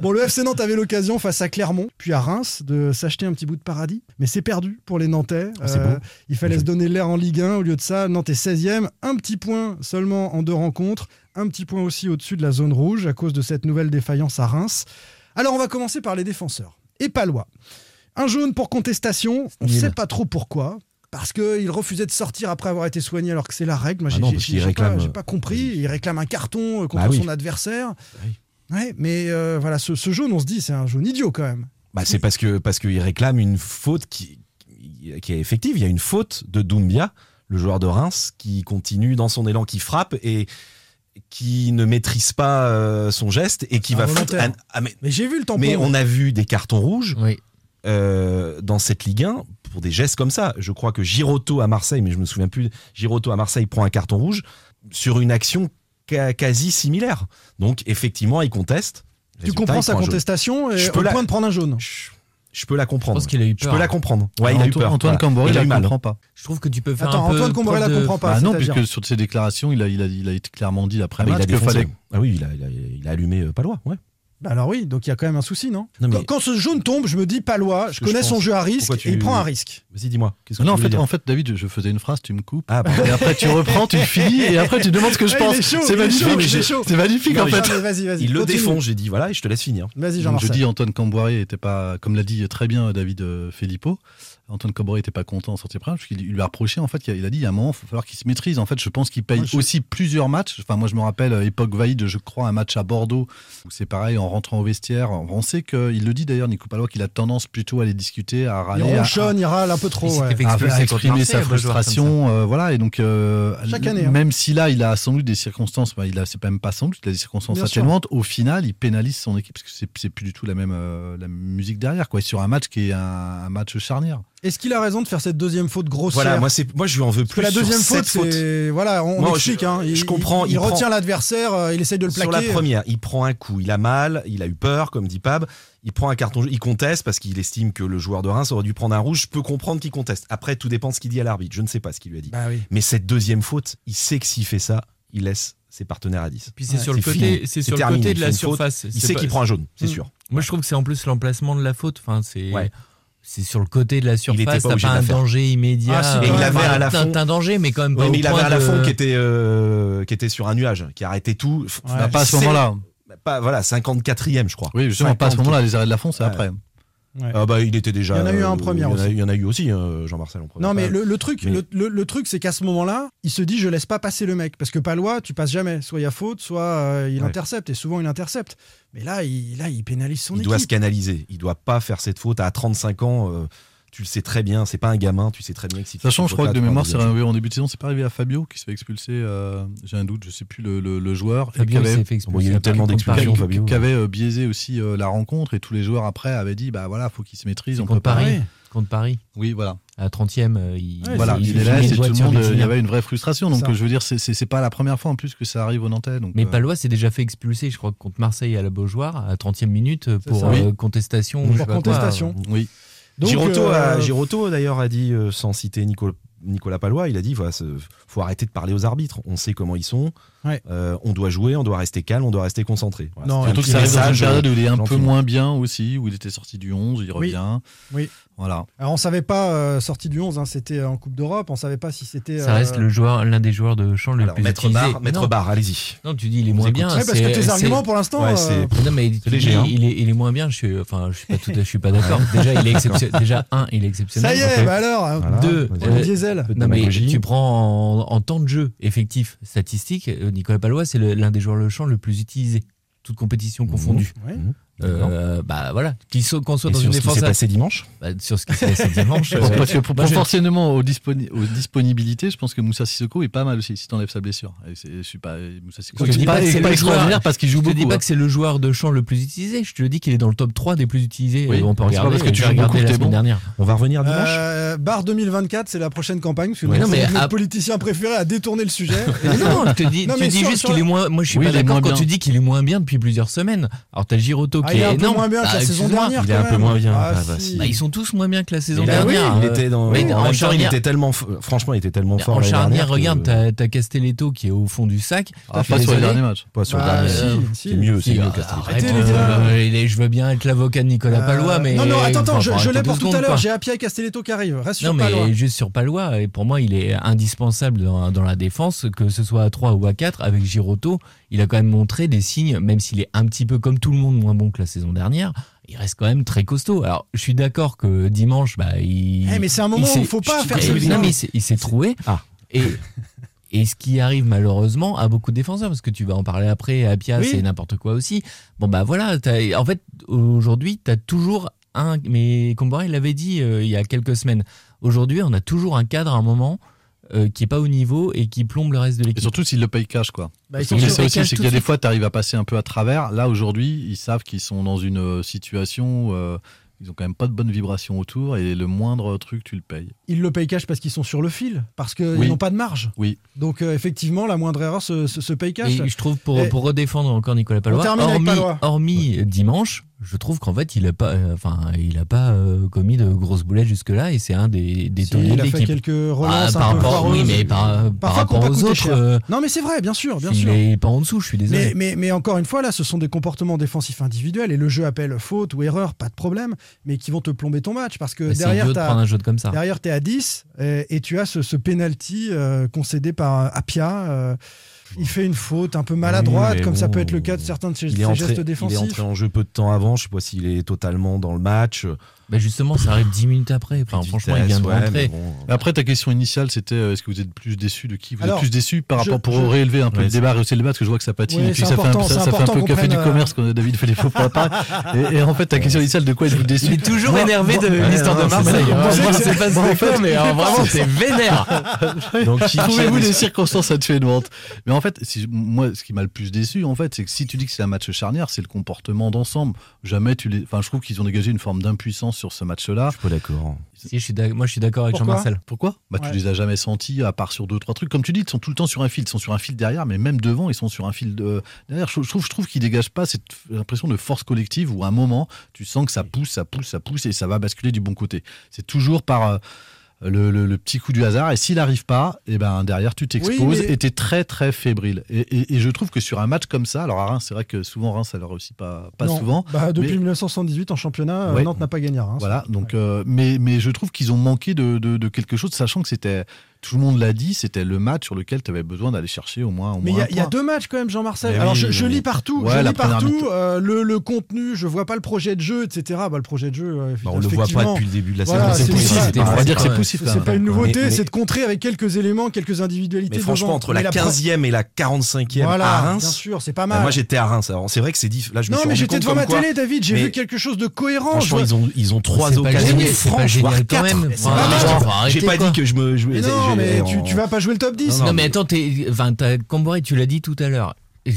Bon, le FC Nantes avait l'occasion face à Clermont, puis à Reims, de s'acheter un petit bout de paradis. Mais c'est perdu pour les Nantais. Euh, Ah, beau. il fallait se donner l'air en Ligue 1. Au lieu de ça, Nantes est 16e. Un petit point seulement en deux rencontres. un petit point aussi au-dessus de la zone rouge à cause de cette nouvelle défaillance à Reims. Alors on va commencer par les défenseurs. Et Palois. Un jaune pour contestation, on ne sait pas trop pourquoi. Parce qu'il refusait de sortir après avoir été soigné alors que c'est la règle. Moi, Ah j'ai non, j'ai- réclame- pas, j'ai pas compris. Il réclame un carton euh, contre Bah oui. son adversaire. Ouais, mais euh, voilà, ce, ce jaune, on se dit, c'est un jaune idiot quand même. Bah, c'est parce que parce qu'il réclame une faute qui, qui est effective. Il y a une faute de Doumbia, le joueur de Reims, qui continue dans son élan, qui frappe et qui ne maîtrise pas euh, son geste et qui va foutre. Un- ah, mais Mais j'ai vu le tampon. mais on a vu des cartons rouges Oui. Euh, dans cette Ligue 1 pour des gestes comme ça. Je crois que Giroto à Marseille, mais je me souviens plus. Giroto à Marseille prend un carton rouge sur une action ca- quasi similaire. Donc effectivement, il conteste. Tu comprends sa contestation et Je au peux la- point de prendre un jaune. Je peux la comprendre. Je pense qu'il a eu Je peux la comprendre. Ouais, Alors, il a eu Antoine- peur. Antoine Voilà. Camboré, il a eu la mal. comprend pas. Je trouve que tu peux faire Attends, un peu. Antoine Comboré la de- comprend pas. Bah non, puisque sur ses déclarations, il a, il a, il a été clairement dit Ah, l'après mais il match a qu'il défoncé. fallait. Ah oui, il a, il a- il a allumé euh, Palois. Ouais. Bah alors oui, donc il y a quand même un souci, non, Non, mais- quand, ce jaune tombe, je me dis Palois, je connais je son jeu à risque Pourquoi tu- et il prend un risque. Vas-y, dis-moi. Non, en fait, dire en fait, David, je, faisais une phrase, tu me coupes. Ah. Et après, tu reprends, tu finis, et après, tu demandes ce que je Ah, pense. C'est magnifique. C'est magnifique, Non, en fait. Mais vas-y, vas-y. il le défend, j'ai dit voilà, et je te laisse finir. Vas-y, Donc, je dis Antoine Camboiré était pas, comme l'a dit très bien David euh, Filippo, Antoine Camboiré était pas content en sortie de parce qu'il il lui a reproché en fait, qu'il a- il a dit il y a un moment, il va falloir qu'il se maîtrise. En fait, je pense qu'il paye Moi, je- aussi plusieurs matchs. Enfin, moi, je me rappelle euh, époque Vaïd, je crois, un match à Bordeaux où c'est pareil en rentrant au vestiaire. On sait qu'il le dit d'ailleurs, Nico Palois, qu'il a tendance plutôt à aller discuter, à Il râler, à- ronchonne, il râle un peu trop. Il ouais. fait à, à exprimer sa frustration, euh, voilà. Et donc, euh, Chaque année, hein. même si là, il a sans doute des circonstances, bah, il a, c'est même pas sans doute, il a des circonstances Bien sûr. Au final, il pénalise son équipe parce que c'est, c'est plus du tout la même euh, la musique derrière, quoi. Sur un match qui est un, un match charnière. Est-ce qu'il a raison de faire cette deuxième faute grossière Voilà, moi, c'est, moi, je lui en veux Parce que plus. la sur deuxième faute, cette faute. c'est. Voilà, on Non, explique. je- hein. Il, je comprends, Il, il il prend- retient l'adversaire, euh, il essaye de le plaquer. Sur la première, il prend un coup, il a mal, il a eu peur, comme dit Pab. Il prend un carton, il conteste parce qu'il estime que le joueur de Reims aurait dû prendre un rouge. Je peux comprendre qu'il conteste. Après, tout dépend de ce qu'il dit à l'arbitre. Je ne sais pas ce qu'il lui a dit. Bah oui. Mais cette deuxième faute, il sait que s'il fait ça, il laisse ses partenaires à 10. Puis c'est Ouais, sur le côté, c'est sur le côté de Il la surface. Il sait qu'il prend un jaune, c'est Mm. sûr. Moi, je trouve que c'est en plus l'emplacement de la faute. Enfin, c'est. C'est sur le côté de la surface, t'as pas un danger immédiat. Ah, si, Et quand il avait à la fond. t'as un danger, mais quand même pas Oui, au mais il avait point à la de- fond qui était, euh, qui était sur un nuage, qui arrêtait tout. Ouais. Pas à ce moment-là. Pas, voilà, 54e, je crois. Oui, justement, pas à ce 50. moment-là. Les arrêts de la fond, c'est Ouais. après. Ouais. Ah bah, il était déjà. Il y en a eu un en euh, première il y en a- aussi. Il y en a eu aussi, euh, Jean-Marcel en première. Non, mais le, le truc, Mais- le, le- le truc, c'est qu'à ce moment-là, il se dit je laisse pas passer le mec parce que Palois, tu passes jamais. Soit il y a faute, soit euh, il Ouais. intercepte et souvent il intercepte. Mais là, il, là, il pénalise son il équipe. doit se canaliser. Il doit pas faire cette faute à 35 ans. euh, tu le sais très bien. C'est pas un gamin. Tu sais très bien que si Sachant, je crois que de mémoire, c'est arrivé en début de saison, c'est pas arrivé à Fabio qui se fait expulser. euh, J'ai un doute, je sais plus le, le- le joueur. et Fabio avait- s'est fait Bon, il y a eu expulser tellement d'expulsions, Fabio. qui avait euh, biaisé aussi euh, la rencontre et tous les joueurs après avaient dit bah voilà faut qu'il se maîtrise on contre peut Paris. Contre Paris. oui voilà À 30e, euh, il, Ouais, voilà c'est- il il est là une tout le monde euh, il y avait une vraie frustration donc je veux dire c'est- c'est c'est pas la première fois en plus que ça arrive au Nantais donc Mais euh, Palois s'est déjà fait expulser, je crois, contre Marseille à la Beaujoire, à 30e minute, pour contestation. Pour contestation. oui Donc, Giroto, euh, a, Giroto, d'ailleurs a dit, euh, sans citer Nicolas, Nicolas Palois, il a dit voilà, faut arrêter de parler aux arbitres. On sait comment ils sont. Ouais. Euh, on doit jouer, on doit rester calme, on doit rester concentré. Voilà, Non, surtout que ça arrive dans une message, période où il est un peu moins bien aussi où il était sorti du 11 il Oui. revient Oui. Voilà Alors on savait pas euh, sorti du 11, hein, c'était en Coupe d'Europe, on savait pas si c'était. Ça euh, reste le joueur, l'un des joueurs de champ le Alors, plus maître utilisé. barre, maître non, barre, allez-y. non, tu dis il est On moins bien. Ouais, parce que tes arguments pour l'instant. Ouais, euh, Non, mais tu léger, dis, hein. il, est, il est moins bien. Je suis, enfin, je suis pas tout, à- je suis pas d'accord. Déjà, il est exceptionnel. Déjà, un, il est exceptionnel. Ça y est, bah alors. hein, Voilà, Deux, euh, diesel. de Non, mais tu prends en, en temps de jeu effectif, statistique, euh, Nicolas Palois, c'est l'un des joueurs le champ le plus utilisé, toute compétition confondue. Euh, bah voilà, qu'il soit, qu'on soit Et dans sur une ce qui s'est à- passé dimanche bah, sur ce qui s'est passé dimanche. Parce (laughs) euh, que pour- moi, je- proportionnellement aux, disponi- aux disponibilités, je pense que Moussa Sissoko est pas mal aussi si t'enlèves sa blessure. Et c'est- je suis pas Moussa Sissoko Je dis pas, pas que c'est c'est pas le extraordinaire joueur- parce qu'il joue Je te beaucoup. dis pas hein. que c'est le joueur de champ le plus utilisé, je te dis qu'il est dans le top 3 des plus utilisés. Oui, Euh, on peut regarder. parce que tu joues regardé beaucoup que la semaine bon. dernière. On va revenir dimanche Euh, Bar 2024, c'est la prochaine campagne, parce que politicien préféré à détourner le sujet. (laughs) Et Non, je te dis, Non, tu dis juste qu'il est moins. Moi, je suis pas d'accord quand bien. tu dis qu'il est moins bien depuis plusieurs semaines. Alors, t'as Giroto il est, moins bien que la bah, saison dernière. Il est un peu moins bien. Ah, ah, bah, bah, ils sont tous moins bien que la saison dernière. Il était tellement, franchement, il était tellement fort. En charnière, regarde, que... t'as Castelletto qui est au fond du sac. Ah, pas sur le dernier match. Pas sur le dernier. C'est mieux, c'est mieux Je veux bien être l'avocat de Nicolas euh, Palois, mais. Non, non, attends, attends, je l'ai pour tout à l'heure. J'ai Apia et Castelletto qui arrivent. Reste sur Non, mais juste sur Palois. Et pour moi, il est indispensable dans la défense, que ce soit à 3 ou à 4. Avec Giroto, il a quand même montré des signes, même s'il est un petit peu comme tout le monde moins bon que la saison dernière, il reste quand même très costaud. Alors, je suis d'accord que dimanche, bah, il. Eh, mais c'est un moment il où il ne faut pas faire ce Non, mais il s'est trouvé. Ah. Et, et ce qui arrive malheureusement à beaucoup de défenseurs, parce que tu vas en parler après, à Pia, c'est n'importe quoi aussi. Bon, bah voilà, en fait, aujourd'hui, tu as toujours un. Mais Comboré l'avait dit euh, il y a quelques semaines. Aujourd'hui, on a toujours un cadre à un moment euh, qui est pas au niveau et qui plombe le reste de l'équipe. Et surtout s'ils le payent cash, quoi. Bah, c'est aussi, c'est qu'il y a des fois, tu arrives à passer un peu à travers. Là, aujourd'hui, ils savent qu'ils sont dans une euh, situation où, ils ont quand même pas de bonnes vibrations autour et le moindre truc, tu le payes. Ils le payent cash parce qu'ils sont sur le fil, parce qu'ils n'ont pas de marge. Oui. Donc effectivement, la moindre erreur se, se, se paye cash. Et je trouve, pour, pour redéfendre encore Nicolas Palois, hormis, Palois. hormis dimanche, je trouve qu'en fait, il n'a pas, euh, enfin, il a pas euh, commis de grosses boulettes jusque-là, et c'est un des, des Il a fait quelques ah, relances ah, par un rapport, oui, mais par, par rapport aux autres. Euh, non, mais c'est vrai, bien sûr, bien il sûr. Il est pas en dessous, je suis désolé. Mais, mais, encore une fois, là, ce sont des comportements défensifs individuels, et le jeu appelle faute ou erreur, pas de problème, mais qui vont te plomber ton match parce que bah, derrière, tu prendre un jeu de comme ça. derrière, t'es à 10 et, tu as ce, ce penalty concédé par Apia. Il fait une faute un peu maladroite, comme ça peut être le cas de certains de ses, ses gestes défensifs. Il est entré en jeu peu de temps avant. Je ne sais pas s'il est totalement dans le match. Bah justement, ça arrive 10 minutes après. Franchement, il vient de ouais, rentrer. Bon... Après, ta question initiale, c'était euh, est-ce que vous êtes plus déçu de qui? Vous êtes plus déçu par rapport pour réélever un peu ouais, le débat, rehausser le débat, parce que je vois que ça patine. Et puis ça fait un, ça, ça fait un peu café du euh, commerce quand David fait les faux pas. (laughs) Et, en fait, ta question initiale, de quoi êtes-vous déçu? Il est toujours énervé de l'histoire de Marseille. Je sais pas ce que mais euh, vraiment, c'est vénère. (laughs) Trouvez-vous des circonstances atténuantes Mais en fait, moi, ce qui m'a le plus déçu, en fait, c'est que si tu dis que c'est un match charnière, c'est le comportement d'ensemble. Jamais tu. Enfin, je trouve qu'ils ont dégagé une forme d'impuissance ce match-là. Je suis pas d'accord. Moi, je suis d'accord avec Jean-Marcel. Pourquoi? Bah, tu les as jamais sentis, à part sur deux trois trucs. Comme tu dis, ils sont tout le temps sur un fil. Ils sont sur un fil derrière, mais même devant, ils sont sur un fil de... derrière. Je, trouve, je trouve qu'ils dégagent pas cette impression de force collective où à un moment, tu sens que ça pousse, ça pousse, ça pousse et ça va basculer du bon côté. C'est toujours par euh, le, petit coup du hasard. Et s'il n'arrive pas, et ben derrière, tu t'exposes oui, et tu très, très fébrile. Et, et, je trouve que sur un match comme ça, alors à Reims, c'est vrai que souvent Reims, ça ne réussit pas, pas souvent. Bah, depuis mais... 1978, en championnat. Euh, Nantes n'a pas gagné à Reims. Voilà, donc, euh, mais, mais je trouve qu'ils ont manqué de, de quelque chose, sachant que c'était tout le monde l'a dit, c'était le match sur lequel tu avais besoin d'aller chercher au moins. Au mais il y, a deux matchs quand même, Jean-Marcel. Alors je, je, lis partout, ouais, je lis partout euh, le, le, contenu, je vois pas le projet de jeu, etc. Bah, le projet de jeu, euh, bah, on le voit pas depuis le début de la saison. on va dire que c'est possible. C'est hein. pas une nouveauté, c'est de contrer avec quelques éléments, quelques individualités. Mais franchement, entre la 15e et la 45e à Reims, bien sûr, c'est pas bah, mal. Moi j'étais à Reims, alors c'est vrai que c'est diff. Là je me suis Non mais j'étais devant ma télé, David, j'ai vu quelque chose de cohérent. Franchement, ils ont ils ont trois occasions franches, voire quatre. Hein. J'ai pas dit que je me non, mais tu, vas pas jouer le top 10. Non, mais, attends, t'es, tu l'as dit tout à l'heure.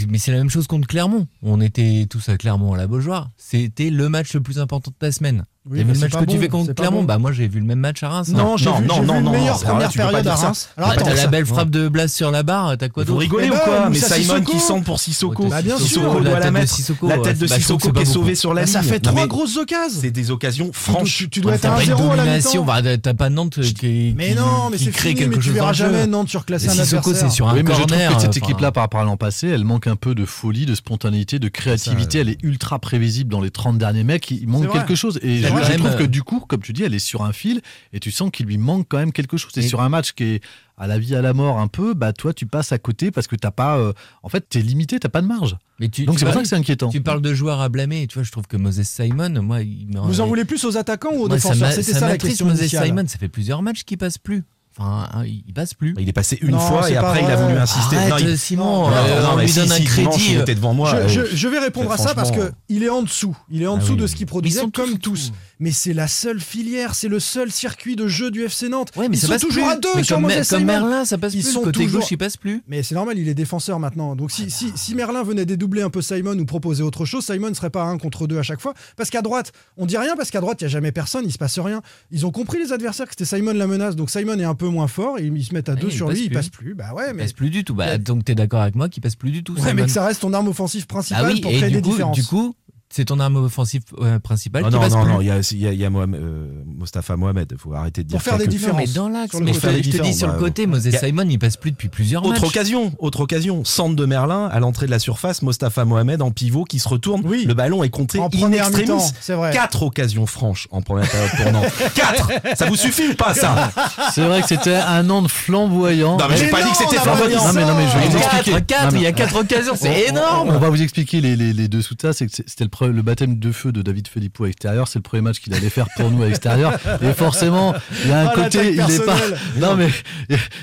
Mais c'est la même chose contre Clermont. On était tous à Clermont à la Beaujoire. C'était le match le plus important de ta semaine. Oui, T'as vu le match que tu fais contre Clermont. Bah moi j'ai vu le même match à Reims. Hein. Non, j'ai non, non, meilleure première période à Reims. Alors t'as la belle frappe de Blas sur la barre. T'as quoi d'autre Vous rigolez eh ou ben, quoi Mais Simon qui centre pour Sissoko. Bah bien sûr, la tête de Sissoko bah, qui est sauvée sur la bah, ligne. Ça fait trois grosses occasions. C'est des occasions franches. Tu dois être à 0 à la mi-temps. Bah, t'as pas Nantes euh, qui mais non, mais c'est. Tu verras jamais Nantes surclasser un adversaire. c'est sur un corner. Cette équipe-là, par rapport à l'an passé, elle manque un peu de folie, de spontanéité, de créativité. Elle est ultra prévisible dans les 30 derniers mecs. Il manque quelque chose moi, je trouve euh, que du coup, comme tu dis, elle est sur un fil et tu sens qu'il lui manque quand même quelque chose. Et, sur un match qui est à la vie à la mort un peu, bah toi tu passes à côté parce que t'as pas, euh, en fait t'es limité, t'as pas de marge. Donc c'est pour ça que c'est inquiétant. Tu parles de joueurs à blâmer, tu vois, je trouve que Moses Simon, moi, il vous en voulez plus aux attaquants ou aux défenseurs C'était ça, ça, la question. Moses. Simon, ça fait plusieurs matchs qu'il passe plus. Enfin, hein, il passe plus. Il est passé une fois et après il a voulu insister. Arrête, non, il... Simon, non, euh, non, on donne un crédit. Simon, devant moi, je, euh, vais répondre à ça parce que il est en dessous. Il est en ah dessous de ce qu'il produisait, comme tous mais c'est la seule filière, c'est le seul circuit de jeu du FC Nantes. Ouais, mais ils toujours à deux. Mais comme, comme Merlin, ça passe ils plus. Sont côté toujours... gauche, il passe plus. Mais c'est normal, il est défenseur maintenant. Donc si, ah si, bah. si, Merlin venait dédoubler un peu Simon ou proposer autre chose, Simon ne serait pas un contre deux à chaque fois. Parce qu'à droite, on dit rien parce qu'à droite, il n'y a jamais personne, il se passe rien. Ils ont compris les adversaires que c'était Simon la menace. Donc Simon est un peu moins fort, ils se mettent à deux sur lui, plus. il passe plus. Bah ouais, mais il passe plus du tout. Bah, donc t'es d'accord avec moi qu'il passe plus du tout. Ouais, mais que ça reste ton arme offensive principale ah oui, pour créer des coup, différences. Du coup, c'est ton arme offensive euh, principale Non, non, non, il y a, il y a, Mohamed, euh, Mostafa Mohamed, il faut arrêter de dire Pour faire des différences. Mais dans l'axe, je, te dis sur le côté, Moses Simon, il passe plus depuis plusieurs Autre occasion, autre occasion, centre de Merlin à l'entrée de la surface, Mostafa Mohamed en pivot qui se retourne, Oui. le ballon est compté En in première extremis. c'est vrai. Quatre occasions franches en première période pour (laughs) Quatre Ça vous suffit ou pas ça (laughs) C'est vrai que c'était un an de flamboyant. Non mais j'ai pas dit que c'était flamboyant. Non, mais non, mais je vais vous expliquer. Il y a quatre occasions, c'est énorme. On, va vous expliquer les, deux sous-tas. C'est C'était le pre- le baptême de feu de David Filippo à l'extérieur, c'est le premier match qu'il allait faire pour nous à l'extérieur. Et forcément, il y a un ah, côté, il n'est pas. Non, mais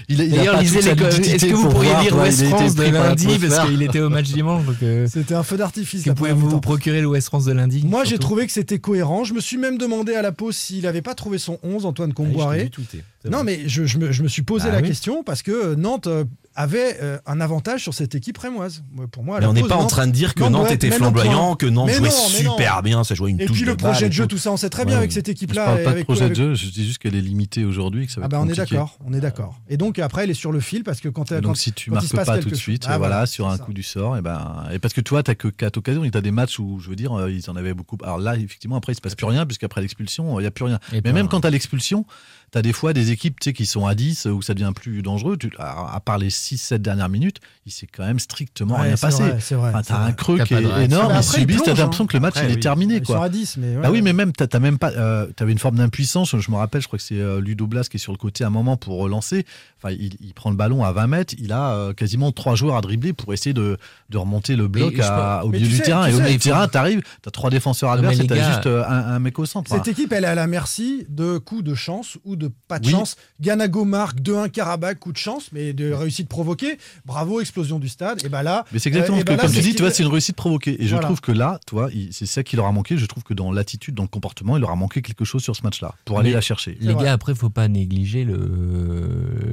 il, il a pas Est-ce que vous pourriez lire West France de lundi parce qu'il était au match dimanche euh, C'était un feu d'artifice. Pouvez-vous vous procurer le West France de lundi Moi, j'ai trouvé que c'était cohérent. Je me suis même demandé à la pause s'il n'avait pas trouvé son 11, Antoine ah Comboiré. Non, mais je, me, suis posé ah la question parce que euh, Nantes euh, avait euh, un avantage sur cette équipe rémoise. Pour moi, mais on n'est pas en train de dire que Nantes, Nantes flamboyant, hein. que Nantes mais jouait super bien, ça jouait une et touche puis le projet de jeu, tout ça, on sait très bien avec cette équipe-là. Je parle pas avec de projet de jeu, je dis juste qu'elle est limitée aujourd'hui, ça va ah bah, On est d'accord, on est d'accord. Et donc après, elle est sur le fil parce que quand elle. Donc quand, si tu marques pas, tout de suite, ah, voilà, sur un coup du sort, et ben et parce que toi, t'as que quatre occasions, t'as des matchs où je veux dire, euh, ils en avaient beaucoup. Alors là, effectivement, après, il se passe plus rien puisqu'après l'expulsion, euh, il y a plus rien. Mais même quand t'as l'expulsion tu des fois des équipes qui sont à 10 euh, où ça devient plus dangereux. Tu, à, part les 6-7 dernières minutes, il s'est quand même strictement ouais, rien passé. C'est tu as un creux qui est énorme. Ils subissent. Tu as l'impression que le match est terminé. Ils quoi. Sont à 10, mais. Bah oui, mais même, tu même pas. Euh, avais une forme d'impuissance. Je me rappelle, je crois que c'est euh, Ludo Blas qui est sur le côté à un moment pour relancer. Enfin, il, prend le ballon à 20 mètres. Il a euh, quasiment 3 joueurs à dribbler pour essayer de, remonter le bloc au milieu du terrain. Et au milieu du terrain, tu arrives, tu as 3 défenseurs adverses et tu juste un mec au centre. Cette équipe, elle est à la merci de coups de chance ou de de pas de chance. Ganago marque 2-1 Karabakh, coup de chance, mais de réussite provoquée. Bravo, explosion du stade. Et bah là. Mais c'est exactement euh, ce que, ben tu dis, vois, c'est une réussite provoquée. Et je trouve que là, tu vois, c'est ça qui leur a manqué. Je trouve que dans l'attitude, dans le comportement, il leur a manqué quelque chose sur ce match-là pour aller la chercher. Les gars, après, faut pas négliger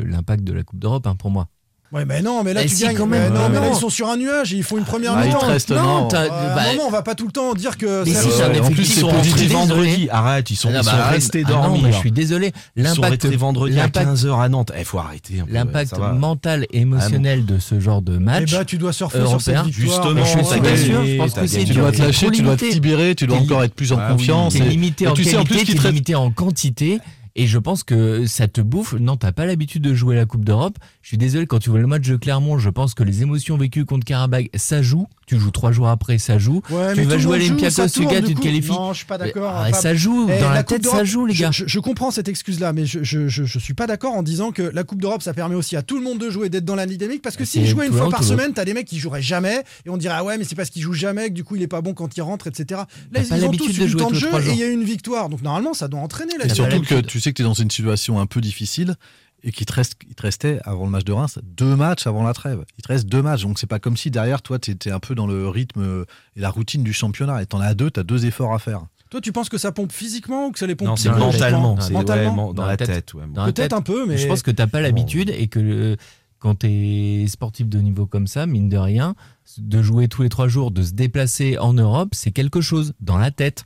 l'impact de la Coupe d'Europe, hein, pour moi. Ouais, mais non, mais là, bah, tu si. Quand même. non, mais là, ils sont sur un nuage et ils font une première bah, mi-temps. Non, non, euh, bah, non, on va pas tout le temps dire que. Mais si, euh, en plus, ils sont rentrés vendredi. Arrête, ils sont, ah ils sont bah, restés ah dormir. Mais je hein. suis désolé. L'impact. Ils sont vendredi à 15h à Nantes. Il eh, faut arrêter. L'impact mental et émotionnel de ce genre de match. Eh ben, tu dois surfer sur cette victoire. Justement, bah, je pense que c'est Tu dois te lâcher, tu dois te libérer, tu dois encore être plus en confiance. T'es limité en qualité, t'es limité en quantité. Et je pense que ça te bouffe. Non, t'as pas l'habitude de jouer la Coupe d'Europe. Je suis désolé, quand tu vois le match de Clermont, je pense que les émotions vécues contre Karabakh, ça joue tu joues trois jours après, ça joue. Tu vas jouer à l'Olympiakos, tu gagnes, tu te qualifies. Non, je suis pas d'accord. Ah, hein, ça joue, eh, dans la, tête, ça joue, les gars. Je, comprends cette excuse-là, mais je, je, je, suis pas d'accord en disant que la Coupe d'Europe, ça permet aussi à tout le monde de jouer, d'être dans la dynamique, parce que ah, s'ils jouaient une fois par semaine, t'as des mecs qui joueraient jamais, et on dirait, ah ouais, mais c'est parce qu'ils jouent jamais, que du coup, il est pas bon quand il rentre, etc. Là, ils ont tous du temps de jeu et il y a une victoire. Donc, normalement, ça doit entraîner la surtout que tu sais que tu es dans une situation un peu difficile et qu'il te, restait, avant le match de Reims, deux matchs avant la trêve. Il te reste deux matchs. Donc, c'est pas comme si derrière, toi, tu étais un peu dans le rythme euh, et la routine du championnat. Et t'en as deux, t'as deux efforts à faire. Toi, tu penses que ça pompe physiquement ou que ça les pompe non, c'est mentalement, mentalement. mentalement. Dans, la tête. Peut-être un peu, mais. Je pense que t'as pas l'habitude et que le, quand t'es sportif de niveau comme ça, mine de rien, de jouer tous les trois jours, de se déplacer en Europe, c'est quelque chose dans la tête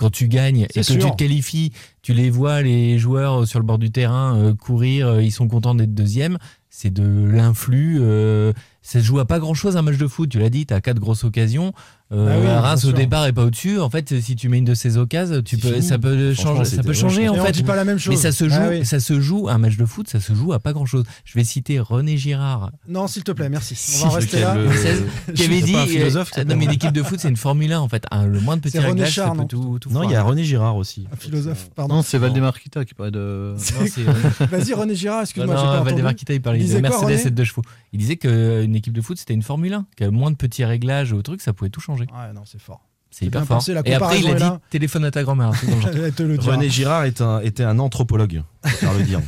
quand tu gagnes et que tu te qualifies, tu les vois, les joueurs euh, sur le bord du terrain euh, courir, euh, ils sont contents d'être deuxième. C'est de l'influx ça se joue à pas grand chose un match de foot. Tu l'as dit, tu as quatre grosses occasions. Euh, bah Reims au départ et pas au-dessus. En fait, si tu mets une de ces occasions, ça peut changer. Ça peut changer en fait. pas la même chose. Mais ah ça se joue, ça se joue un match de foot, ça se joue à pas grand-chose. Je vais citer René Girard. Non, s'il te plaît, merci. On va rester là. Le... Qui avait dit, euh, philosophe, non mais l'équipe de foot, c'est une Formule 1 en fait. Le moins de petits réglages, ça peut tout, Non, il y a René Girard aussi. Un philosophe, euh, pardon. Non, c'est Valdemar Kita qui parlait de. Vas-y, René Girard, excuse-moi. Valdemar Kita, il parlait de Mercedes et de deux chevaux. Il disait que euh, une équipe de foot, c'était une Formule 1, qui avait moins de petits réglages au truc, ça pouvait tout changer. Ouais, non, c'est fort. C'est hyper fort. La et après, il a dit téléphone à ta grand-mère. (laughs) René Girard un, était un anthropologue, faire le dire.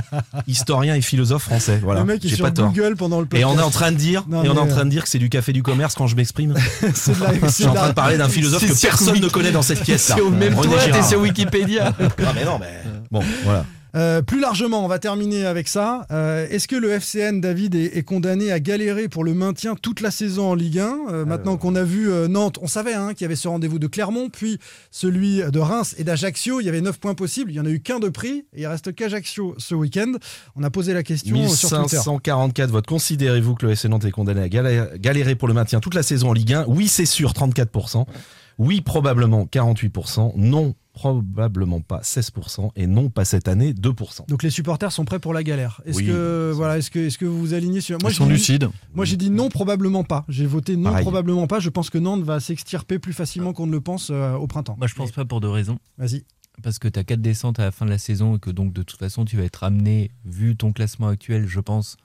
(laughs) Historien et philosophe français. Voilà. Le mec est sur pas Google tort. pendant le podcast. Et on est en train de dire, et on est en train de euh, dire que c'est du café du commerce quand je m'exprime. (laughs) c'est de je suis en train de parler d'un philosophe que personne ne connaît dans cette pièce. C'est au même toit et c'est Wikipédia. ah mais non, mais bon, voilà. Euh, plus largement, on va terminer avec ça. Euh, est-ce que le FCN, David, est, condamné à galérer pour le maintien toute la saison en Ligue 1 euh, Maintenant qu'on a vu Nantes, on savait hein, qu'il y avait ce rendez-vous de Clermont, puis celui de Reims et d'Ajaccio. Il y avait 9 points possibles, il n'y en a eu qu'un de prix, et il reste qu'Ajaccio ce week-end. On a posé la question 1544 votes. Considérez-vous que le FC Nantes est condamné à galérer pour le maintien toute la saison en Ligue 1 Oui, c'est sûr, 34%. Oui, probablement 48%. Non, probablement pas 16%. Et non, pas cette année 2%. Donc les supporters sont prêts pour la galère. Est-ce Oui, que voilà, est-ce que est-ce que vous vous alignez sur Ils je sont lucides. Moi j'ai dit non probablement pas. J'ai voté non Pareil. probablement pas. Je pense que Nantes va s'extirper plus facilement qu'on ne le pense euh, au printemps. Moi, je pense pas pour deux raisons. Vas-y. Parce que tu as quatre descentes à la fin de la saison et que donc de toute façon tu vas être amené, vu ton classement actuel, je pense,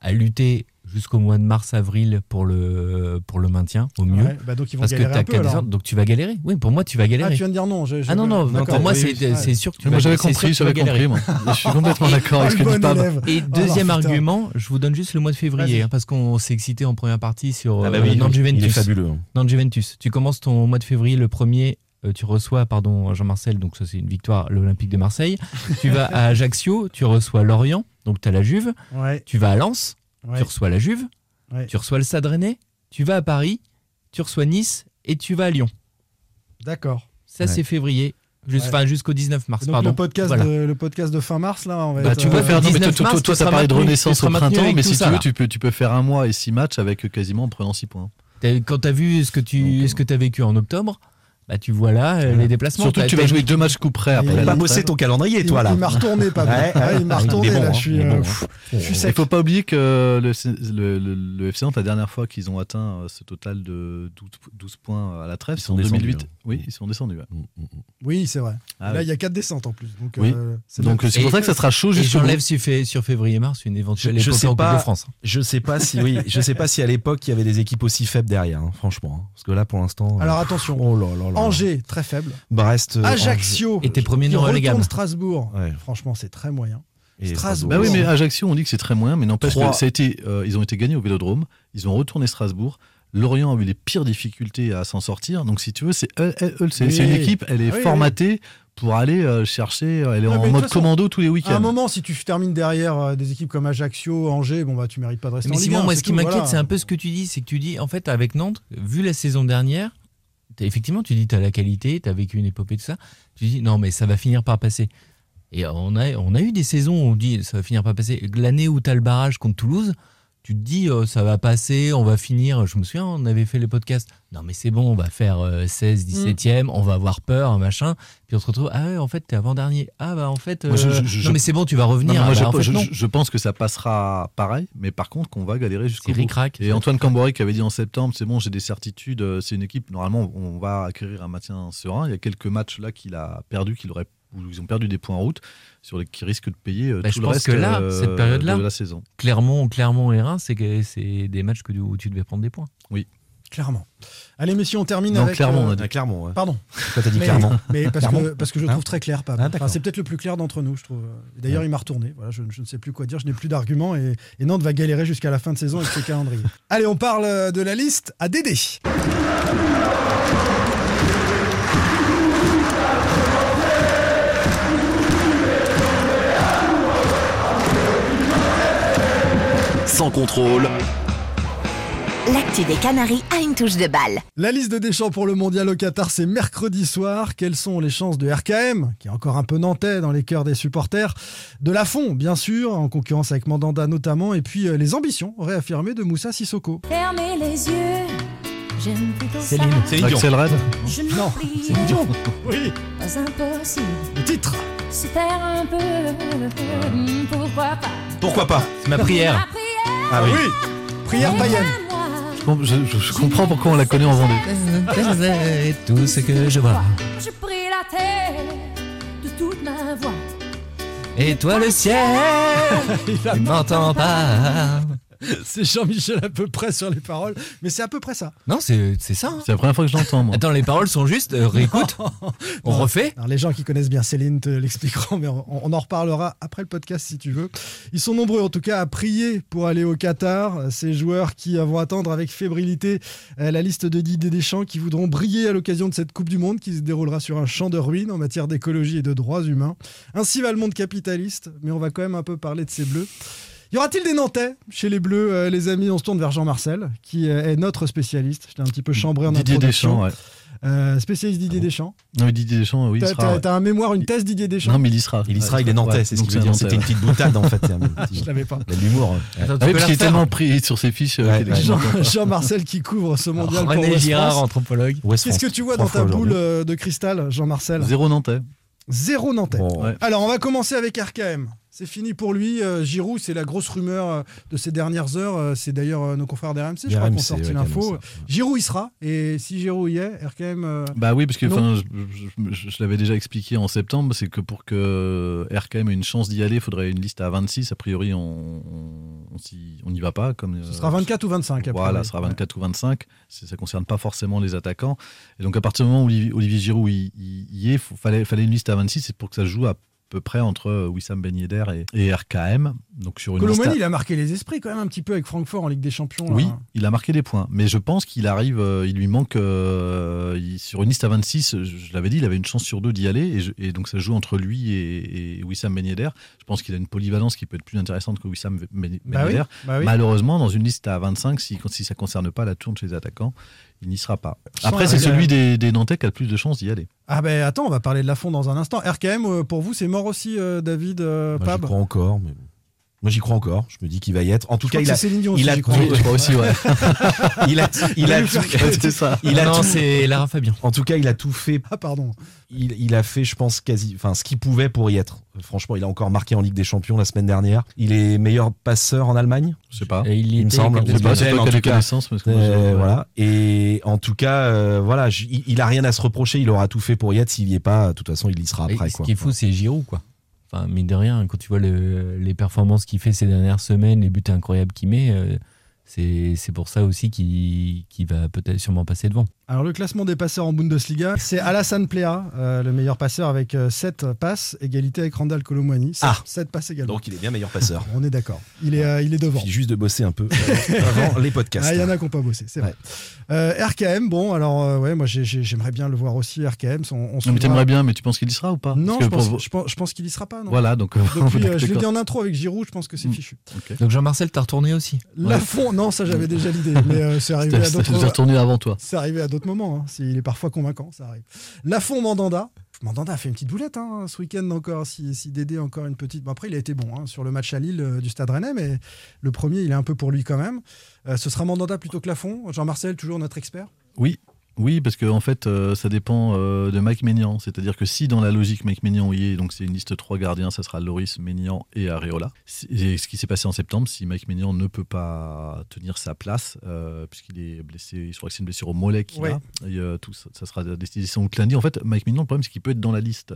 à lutter jusqu'au mois de mars-avril pour le, pour le maintien, au mieux. Ouais, bah donc ils vont Parce que un peu, alors. descentes, donc tu vas galérer. Oui, pour moi tu vas Ah, galérer. tu viens de dire non. je- je- Ah non, non, pour moi Oui, c'est sûr que tu Moi vas j'avais c'est sûr compris, j'avais compris. Moi. (laughs) Je suis complètement d'accord avec ce Ah, que dit Pab. élève. Et Oh, deuxième non, argument, je vous donne juste le mois de février, hein, parce qu'on s'est excité en première partie sur Ah bah euh, oui, Nantes Juventus. il est fabuleux. hein. Nantes Juventus. Tu commences ton mois de février le premier. euh, tu reçois, pardon, Jean-Marcel, donc ça c'est une victoire, l'Olympique de Marseille. tu vas à Ajaccio, tu reçois Lorient, donc tu as la Juve. Ouais, Tu vas à Lens, ouais, tu reçois la Juve. ouais. Tu reçois le Stade Rennais. Tu vas à Paris, tu reçois Nice et tu vas à Lyon. D'accord. Ça Ouais. c'est février, Juste- Ouais. enfin, jusqu'au 19 mars. Donc pardon. le podcast, Voilà. de, le podcast de fin mars là, on va Bah, être, tu peux euh, faire. Non, mais toi, 19 toi, mars, toi, seras parlé de renaissance au printemps, mais si ça, tu veux, là. tu peux, tu peux faire un mois et six matchs avec quasiment en prenant six points. Quand tu as vu ce que tu ce que as vécu en octobre, bah tu vois là euh, les déplacements. Surtout que tu vas jouer deux matchs coup près Il après. a la pas trêve. bossé ton calendrier, il, toi, là. il m'a retourné pas Ouais, mal. il m'a ouais. retourné Il bon, là, hein, je suis, il euh, bon, pff, hein. je suis Il sec. faut pas oublier que le, le, le, le FC Nantes, la dernière fois qu'ils ont atteint euh, ce total de 12, 12 points à la trêve, Ils c'est sont en descendus, 2008. hein. Oui, ils sont descendus. ouais. Mm, mm, mm. Oui, c'est vrai. Ah là, oui. il y a quatre descentes en plus. Donc, Oui. euh, c'est Donc bien. c'est pour ça que ça sera chaud j'enlève sur, sur février-mars une éventuelle Je- je épopée sais en Coupe pas. de France. Je sais pas si oui, je sais pas si à l'époque il y avait des équipes aussi faibles derrière, hein, franchement. hein. Parce que là, pour l'instant. euh, Alors attention, oh là là Angers, très faible. Brest. euh, Ajaccio, Et t'es premier qui non relégable. retourne Strasbourg. Ouais. Franchement, c'est très moyen. Angers et Strasbourg. Bah oui, mais. Ajaccio, on dit que c'est très moyen, mais n'empêche Trois. que ça a été, euh, ils ont été gagnés au Vélodrome, ils ont retourné Strasbourg. Lorient a eu les pires difficultés à s'en sortir. Donc, si tu veux, c'est eux- eux- eux, c'est Oui. une équipe, elle est Ah oui, formatée pour aller euh, chercher. Elle est Ah, en mode façon, commando tous les À un week-ends. moment, si tu termines derrière euh, des équipes comme Ajaccio, Angers, bon bah tu mérites pas de rester Mais en Ligue Simon, 1, moi, ce qui m'inquiète, voilà. c'est un peu ce que tu dis. C'est que tu dis, en fait, avec Nantes, vu la saison dernière, effectivement, tu dis, tu as la qualité, tu as vécu une épopée, tout ça. Tu dis, non, mais ça va finir par passer. Et on a, on a eu des saisons où on dit, ça va finir par passer. L'année où tu as le barrage contre Toulouse, tu te dis, euh, ça va passer, on va finir. Je me souviens, on avait fait les podcasts. Non, mais c'est bon, on va faire euh, 16, 17e, on va avoir peur, machin. Puis on se retrouve, ah ouais, en fait, t'es avant-dernier. Ah bah, en fait, Moi, je- euh, je- je- non, mais c'est bon, tu vas revenir. mais moi, Ah je, bah, en fait, je- non. je pense que ça passera pareil, mais par contre qu'on va galérer jusqu'au bout. ric-rac. Et Antoine Camboré qui avait dit en septembre, c'est bon, j'ai des certitudes, euh, c'est une équipe, normalement on va acquérir un maintien serein. Il y a quelques matchs là qu'il a perdu, qu'il aurait, où ils ont perdu des points en route, sur les, qui risquent de payer euh, Bah, tout je le pense reste que là, euh, cette période-là, de la saison. Clermont, Clermont et Reims, c'est des matchs que, où tu devais prendre des points. Clairement. Allez, messieurs, on termine Non, avec. Clermont, euh, on a dit. Clermont, ouais. Pardon. Pourquoi t'as dit Mais, Clermont (laughs) mais parce, que, parce que je le Hein trouve très clair, Pab. Ah, Enfin, c'est peut-être le plus clair d'entre nous, je trouve. D'ailleurs, il m'a retourné. Voilà, je, je ne sais plus quoi dire, je n'ai plus d'arguments et, et Nantes va galérer jusqu'à la fin de saison avec ses calendriers. (laughs) Allez, on parle euh, de la liste à Dédé. Sans contrôle. L'actu des Canaries a une touche de balle. La liste de Deschamps pour le mondial au Qatar, c'est mercredi soir. Quelles sont les chances de RKM, qui est encore un peu nantais dans les cœurs des supporters, de Lafont, bien sûr, en concurrence avec Mandanda notamment, et puis euh, les ambitions réaffirmées de Moussa Sissoko. Fermez les yeux, j'aime plutôt ça. Céline. Dion. Axel Red Je ne Non, prie c'est Dion. Oui, pas impossible. le titre. Se taire un peu, pourquoi pas. Pourquoi pas? C'est ma prière. Ah oui. Prière païenne. je, je- je comprends pourquoi on la connaît en Vendée. (laughs) Tout ce que je vois. Je prie la terre de toute ma voix. Et toi le ciel, (laughs) tu m'entends pas. (laughs) C'est Jean-Michel à peu près sur les paroles, mais c'est à peu près ça. Non, c'est c'est ça. hein. C'est la première fois que je l'entends, moi. Attends, les paroles sont justes. euh, réécoute. (laughs) On Non. refait. Alors, les gens qui connaissent bien Céline te l'expliqueront, mais on, on en reparlera après le podcast si tu veux. Ils sont nombreux en tout cas à prier pour aller au Qatar. Ces joueurs qui vont attendre avec fébrilité euh, la liste de Didier Deschamps qui voudront briller à l'occasion de cette Coupe du Monde qui se déroulera sur un champ de ruines en matière d'écologie et de droits humains. Ainsi va le monde capitaliste, mais on va quand même un peu parler de ces bleus. Y aura-t-il des Nantais chez les Bleus, euh, les amis? On se tourne vers Jean-Marcel, qui euh, est notre spécialiste. Je t'ai un petit peu chambré en Didier. Deschamps, ouais. Euh, spécialiste Didier Deschamps. Non, mais Didier Deschamps, oui, T'as ouais. un mémoire, une thèse Didier Deschamps? Non, mais il y sera. Il y sera, il est nantais, Ouais, c'est ce veut dire. Nantais, C'était une ouais. petite boutade en fait. (laughs) Je l'avais pas. Il y a de l'humour. ouais. Ah oui, peux parce qu'il est tellement pris sur ses fiches. Ouais, ouais. Jean-. Jean-Marcel qui couvre ce mondial pour René Girard, France. anthropologue. Qu'est-ce que tu vois dans ta boule de cristal, Jean-Marcel? Zéro Nantais. Zéro Nantais. Bon, Ouais. Alors, on va commencer avec RKM. C'est fini pour lui. Euh, Giroud, c'est la grosse rumeur euh, de ces dernières heures. Euh, C'est d'ailleurs euh, nos confrères d'RMC, je crois, qu'on sorti ouais, l'info. Giroud, il sera. Et si Giroud y est, RKM. Bah oui, parce que je, je- je- je l'avais déjà expliqué en septembre, c'est que pour que RKM ait une chance d'y aller, il faudrait une liste à 26. A priori, on on n'y va pas. Comme, ce euh, sera 24 ou 25 après. Voilà, ce sera 24 ou 25. C'est- Ça ne concerne pas forcément les attaquants. Et donc, à partir du moment où Olivier, Giroud y, y- y est, il fallait, fallait une liste à 26. C'est pour que ça se joue à peu près entre euh, Wissam Ben Yedder et, et RKM. Donc, sur une liste à- Colomani, il a marqué les esprits quand même un petit peu avec Francfort en Ligue des Champions. oui, là. il a marqué des points. Mais je pense qu'il arrive, euh, il lui manque, euh, il- sur une liste à 26, je, je l'avais dit, il avait une chance sur deux d'y aller. Et, je- et donc ça joue entre lui et, et Wissam Ben Yedder. Je pense qu'il a une polyvalence qui peut être plus intéressante que Wissam Ben Ben Bah oui, Yedder. bah oui. Malheureusement, dans une liste à 25, si, si ça ne concerne pas la tourne chez les attaquants, il n'y sera pas. Après, c'est celui des, des Nantais qui a le plus de chances d'y aller. Ah ben attends, on va parler de la fond dans un instant. RKM, euh, pour vous, c'est mort aussi, euh, David euh, Pab crois encore. Mais... Moi, j'y crois encore. Je me dis qu'il va y être. En tout Je cas, crois il que a. c'est Céline Dion il aussi, a Je crois aussi, ouais. (laughs) il a, il a lui tout- faire c'est ça. Il a non, tout- c'est Lara Fabien. En tout cas, il a tout fait. Ah pardon. Il, il a fait, je pense, quasi, enfin, ce qu'il pouvait pour y être. Franchement, il a encore marqué en Ligue des Champions la semaine dernière. Il est meilleur passeur en Allemagne? Je sais pas. Et il, y Il me semble, je sais pas, c'est toi qui parce que Euh, ouais. Voilà. Et en tout cas, euh, voilà, j- il, il a rien à se reprocher. Il aura tout fait pour y être. S'il y est pas, de toute façon, il y sera Et après. ce quoi. qui est fou, c'est Giroud, quoi. Enfin, mine de rien, quand tu vois le- les performances qu'il fait ces dernières semaines, les buts incroyables qu'il met, euh, c'est pour ça aussi qu'il va peut-être sûrement passer devant. Alors le classement des passeurs en Bundesliga, c'est Alassane Plea, euh, le meilleur passeur avec 7 passes, égalité avec Randall Colomwani. 7, Ah. passes également. Donc, il est bien meilleur passeur. (laughs) On est d'accord. Il est, euh, il est Il devant. suffit juste de bosser un peu avant, les podcasts. Ah, il y en a qui n'ont pas bossé, c'est vrai. Euh, RKM, bon, alors, euh, ouais, moi j'ai- j'ai- j'aimerais bien le voir aussi, RKM. On, on Non, mais t'aimerais bien, mais tu penses qu'il y sera ou pas? Non, je que pense, pour- je pense, je pense qu'il y sera pas. Non. Voilà, donc. euh, Depuis, (laughs) euh, je l'ai dit en intro avec Giroud, je pense que c'est Mm. fichu. Donc Jean-Marcel, t'as retourné aussi? La fond, non, ça j'avais déjà l'idée, mais euh, c'est arrivé à d'autres retourné avant toi. C'est arrivé à d'autres hein. C'est- Il est parfois convaincant, ça arrive. Lafont Mandanda. Mandanda a fait une petite boulette hein, ce week-end encore. Si, si Dédé encore une petite. Bon, après, il a été bon hein, sur le match à Lille euh, du Stade Rennais, mais le premier, il est un peu pour lui quand même. Euh, ce sera Mandanda plutôt que Lafont. Jean-Marcel, toujours notre expert? Oui, oui, parce que en fait, euh, ça dépend euh, de Mike Maignan. C'est-à-dire que si dans la logique Mike Maignan y est, donc c'est une liste trois gardiens, ça sera Loris, Maignan et Areola. Et ce qui s'est passé en septembre, si Mike Maignan ne peut pas tenir sa place, euh, puisqu'il est blessé, je crois que c'est une blessure au mollet qu'il Ouais. a, et, tout ça, ça sera décidé sans doute lundi. En fait, Mike Maignan, le problème, c'est qu'il peut être dans la liste.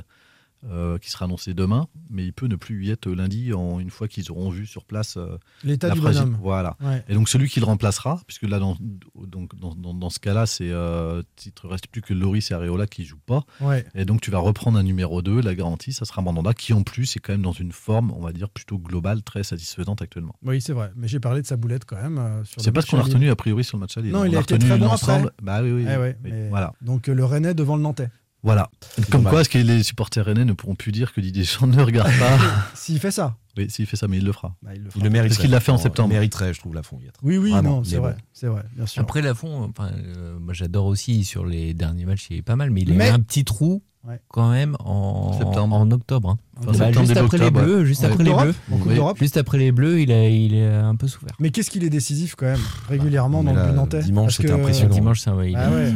Euh, qui sera annoncée demain, mais il peut ne plus y être lundi en, une fois qu'ils auront vu sur place euh, L'état du fragile- bonhomme. Voilà. Ouais. Et donc celui qui le remplacera, puisque là, dans, donc, dans, dans- dans ce cas-là, c'est euh, il te reste plus que Loris et Areola qui jouent pas. Ouais. Et donc tu vas reprendre un numéro 2, la garantie, ça sera Mandanda, qui en plus est quand même dans une forme, on va dire, plutôt globale, très satisfaisante actuellement. Oui, c'est vrai. Mais j'ai parlé de sa boulette quand même. euh, C'est pas ce qu'on a retenu a priori sur le match à Lille. Non, On il a été retenu très bon après. Bah oui, oui. Eh ouais, oui, mais- Voilà. Donc le Rennais devant le Nantais. Voilà. Comme dommage. quoi, est-ce que les supporters rennais ne pourront plus dire que Didier Deschamps ne regarde pas (laughs) S'il fait ça. Oui, s'il fait ça, mais il le fera. bah, il le fera. Il le mériterait. Parce qu'il l'a fait en septembre. Il mériterait, je trouve, la fond y être. Oui, oui, Vraiment, non, c'est vrai. bon. C'est vrai, bien sûr. Après Lafont, enfin, euh, moi j'adore aussi sur les derniers matchs, il est pas mal, mais il Mais- a eu un petit trou Ouais. quand même en, Septembre. en octobre. hein. Enfin, Bah, septembre, juste après les bleus, juste ouais. après Coupe les bleus. En Coupe Oui. d'Europe. Juste après les bleus, il a, il a un peu souffert. Mais qu'est-ce qu'il est décisif quand même, régulièrement Mais dans le but nantais dimanche, c'était que- impressionnant. Dimanche, ça, ouais, il Ah est- ouais.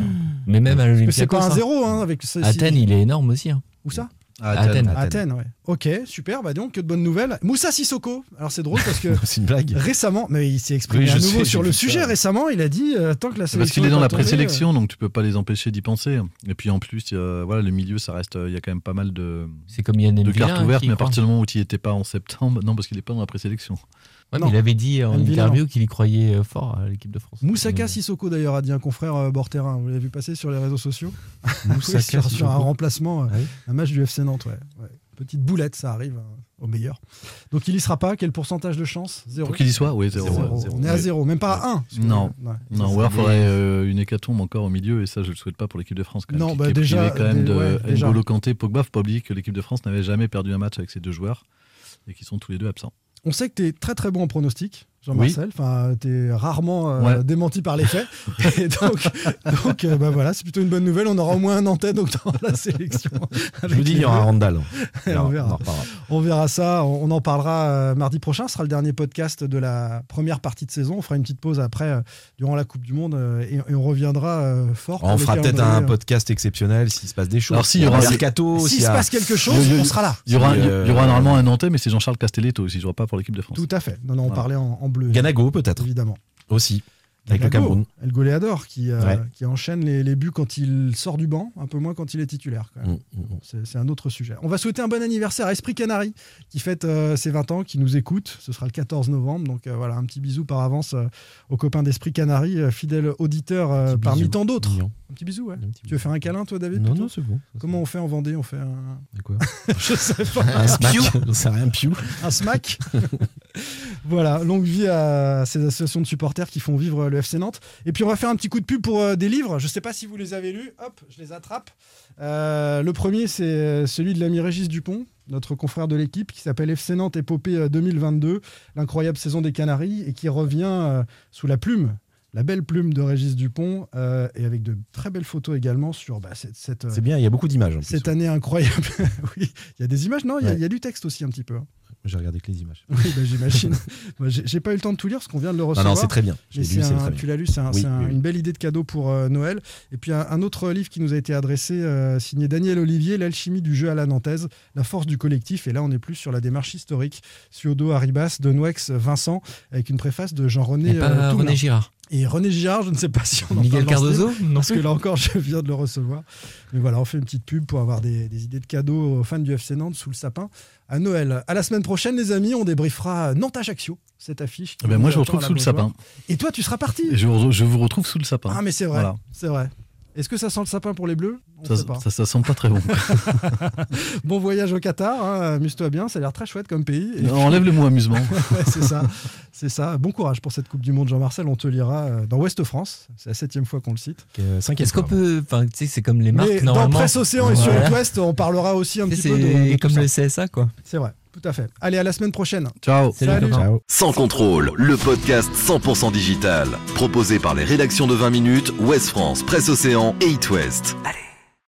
Mais même à que c'est l'Olympiakos. pas un hein. zéro hein, avec ce- Athènes, il est énorme aussi. hein. Où ça? À Athènes. Athènes. Athènes, ouais. Ok, super. Bah donc, que de bonnes nouvelles. Moussa Sissoko. Alors c'est drôle parce que (laughs) C'est une blague. récemment, mais il s'est exprimé Oui, je à nouveau sais, sur le sujet ça. récemment. Il a dit euh, tant que la sélection. Parce qu'il est dans la présélection, donc tu peux pas les empêcher d'y penser. Et puis en plus, euh, voilà, le milieu, ça reste, il y a quand même pas mal de, C'est comme Yann de cartes hein, ouvertes, mais à partir du moment où tu n'y étais pas en septembre, (laughs) non, parce qu'il n'est pas dans la présélection. Ouais, Non. mais il avait dit en interview qu'il y croyait euh, fort à l'équipe de France. Moussaka Euh, Sissoko d'ailleurs a dit un confrère euh, bord terrain. Vous l'avez vu passer sur les réseaux sociaux (laughs) Moussaka Oui, sur, un remplacement, euh, Ah oui un match du FC Nantes. Ouais. ouais. Petite boulette, ça arrive euh, au meilleur. Donc il y sera pas. Quel pourcentage de chance? Zéro. Pour qu'il y soit, oui, zéro. Zéro. On est à zéro, même pas à 1. Non. Ouais. Non, ou alors il faudrait euh, une hécatombe encore au milieu, et ça, je le souhaite pas pour l'équipe de France. Quand même, Non, qui- bah qui est déjà, privée quand même de ouais, déjà. N'Golo Kanté, Pogba. Faut pas oublier que l'équipe de France n'avait jamais perdu un match avec ces deux joueurs, et qui sont tous les deux absents. On sait que tu es très très bon en pronostic. Jean-Marcel. Enfin, t'es rarement euh, Ouais. démenti par les faits. (laughs) Et donc, donc euh, bah voilà, c'est plutôt une bonne nouvelle. On aura au moins un Nantais donc dans la sélection. Je vous dis, il y aura Randall. (laughs) Et on verra. On verra ça. On on en parlera euh, mardi prochain. Ce sera le dernier podcast de la première partie de saison. On fera une petite pause après, euh, durant la Coupe du Monde, euh, et, et on reviendra euh, fort. On fera peut-être un podcast exceptionnel s'il se passe des choses. Alors, s'il y aura- mercato, S'il se a- passe quelque chose, on sera là. Il y aura, Si, il y aura normalement un Nantais, mais c'est Jean-Charles Castelletto aussi, il ne jouera pas pour l'équipe de France. Tout à fait. Non, non, on Voilà. parlait en, en bleu. Ganago peut-être Évidemment. aussi avec le Cameroun. El Goleador qui, euh, Ouais. qui enchaîne les, les buts quand il sort du banc, un peu moins quand il est titulaire. quand même. Mm, mm, mm. C'est un autre sujet. On va souhaiter un bon anniversaire à Esprit Canary qui fête euh, ses 20 ans, qui nous écoute. Ce sera le 14 novembre. Donc euh, voilà, un petit bisou par avance aux copains d'Esprit Canary, euh, fidèles auditeurs parmi tant d'autres. Un petit bisou, ouais. Un petit Tu veux faire un câlin, toi, David Non, non, c'est bon. Comment on fait en Vendée On fait un. Quoi (laughs) Je sais pas. Un smack J'en sais rien, piou. un smack. (laughs) voilà, longue vie à ces associations de supporters qui font vivre le FC Nantes. Et puis on va faire un petit coup de pub pour euh, des livres. Je ne sais pas si vous les avez lus. Hop, je les attrape. Euh, le premier, c'est euh, celui de l'ami Régis Dupont, notre confrère de l'équipe, qui s'appelle FC Nantes Épopée euh, 2022, l'incroyable saison des Canaries, et qui revient sous la plume. La belle plume de Régis Dupont, euh, et avec de très belles photos également sur bah, cette, cette, euh, C'est bien, il y a beaucoup d'images. en plus. cette année incroyable. (laughs) oui, il y a des images, non Il y a- Ouais. il y, a du texte aussi un petit peu. hein. J'ai regardé que les images. Oui, bah, j'imagine. (laughs) J'ai pas eu le temps de tout lire parce qu'on vient de le Non, recevoir. non, c'est très bien. Lu, un- très tu l'as lu, c'est un- Oui, c'est un- oui, oui. une belle idée de cadeau pour euh, Noël. Et puis un, un autre livre qui nous a été adressé, euh, signé Daniel Olivier, L'alchimie du jeu à la nantaise, la force du collectif. Et là, on est plus sur la démarche historique. Suodo, Arribas, Denouex, Vincent, avec une préface de Jean-René euh. René Girard. Et René Girard, je ne sais pas si on en Miguel parle Cardozo Non Parce que là encore, je viens de le recevoir. Mais voilà, on fait une petite pub pour avoir des, des idées de cadeaux aux fans du FC Nantes sous le sapin à Noël. À la semaine prochaine, les amis, on débriefera Nantes-Ajaccio, cette affiche. Eh ben, moi, je retrouve sous le sapin. Et toi, tu seras parti je, vous- je vous retrouve sous le sapin. Ah, mais c'est vrai, Voilà. c'est vrai. Est-ce que ça sent le sapin pour les Bleus? Ça, sent pas très bon. (laughs) Bon voyage au Qatar, hein, amuse-toi bien, ça a l'air très chouette comme pays. Et puis- Enlève le mot amusement. (laughs) Ouais, c'est ça, c'est ça. Bon courage pour cette Coupe du Monde, Jean-Marcel. On te lira euh, dans Ouest France. C'est la septième fois qu'on le cite. Euh, cinquième Est-ce qu'on peut. Enfin, tu sais, c'est comme les marques, Mais dans. Presse Océan et sur Voilà. le Ouest, on parlera aussi un petit peu de, comme ça. le CSA, quoi. C'est vrai, tout à fait. Allez, à la semaine prochaine. Ciao. Salut. Ciao. Sans contrôle, le podcast 100% digital. Proposé par les rédactions de 20 minutes, Ouest France, Presse Océan et It West. Allez,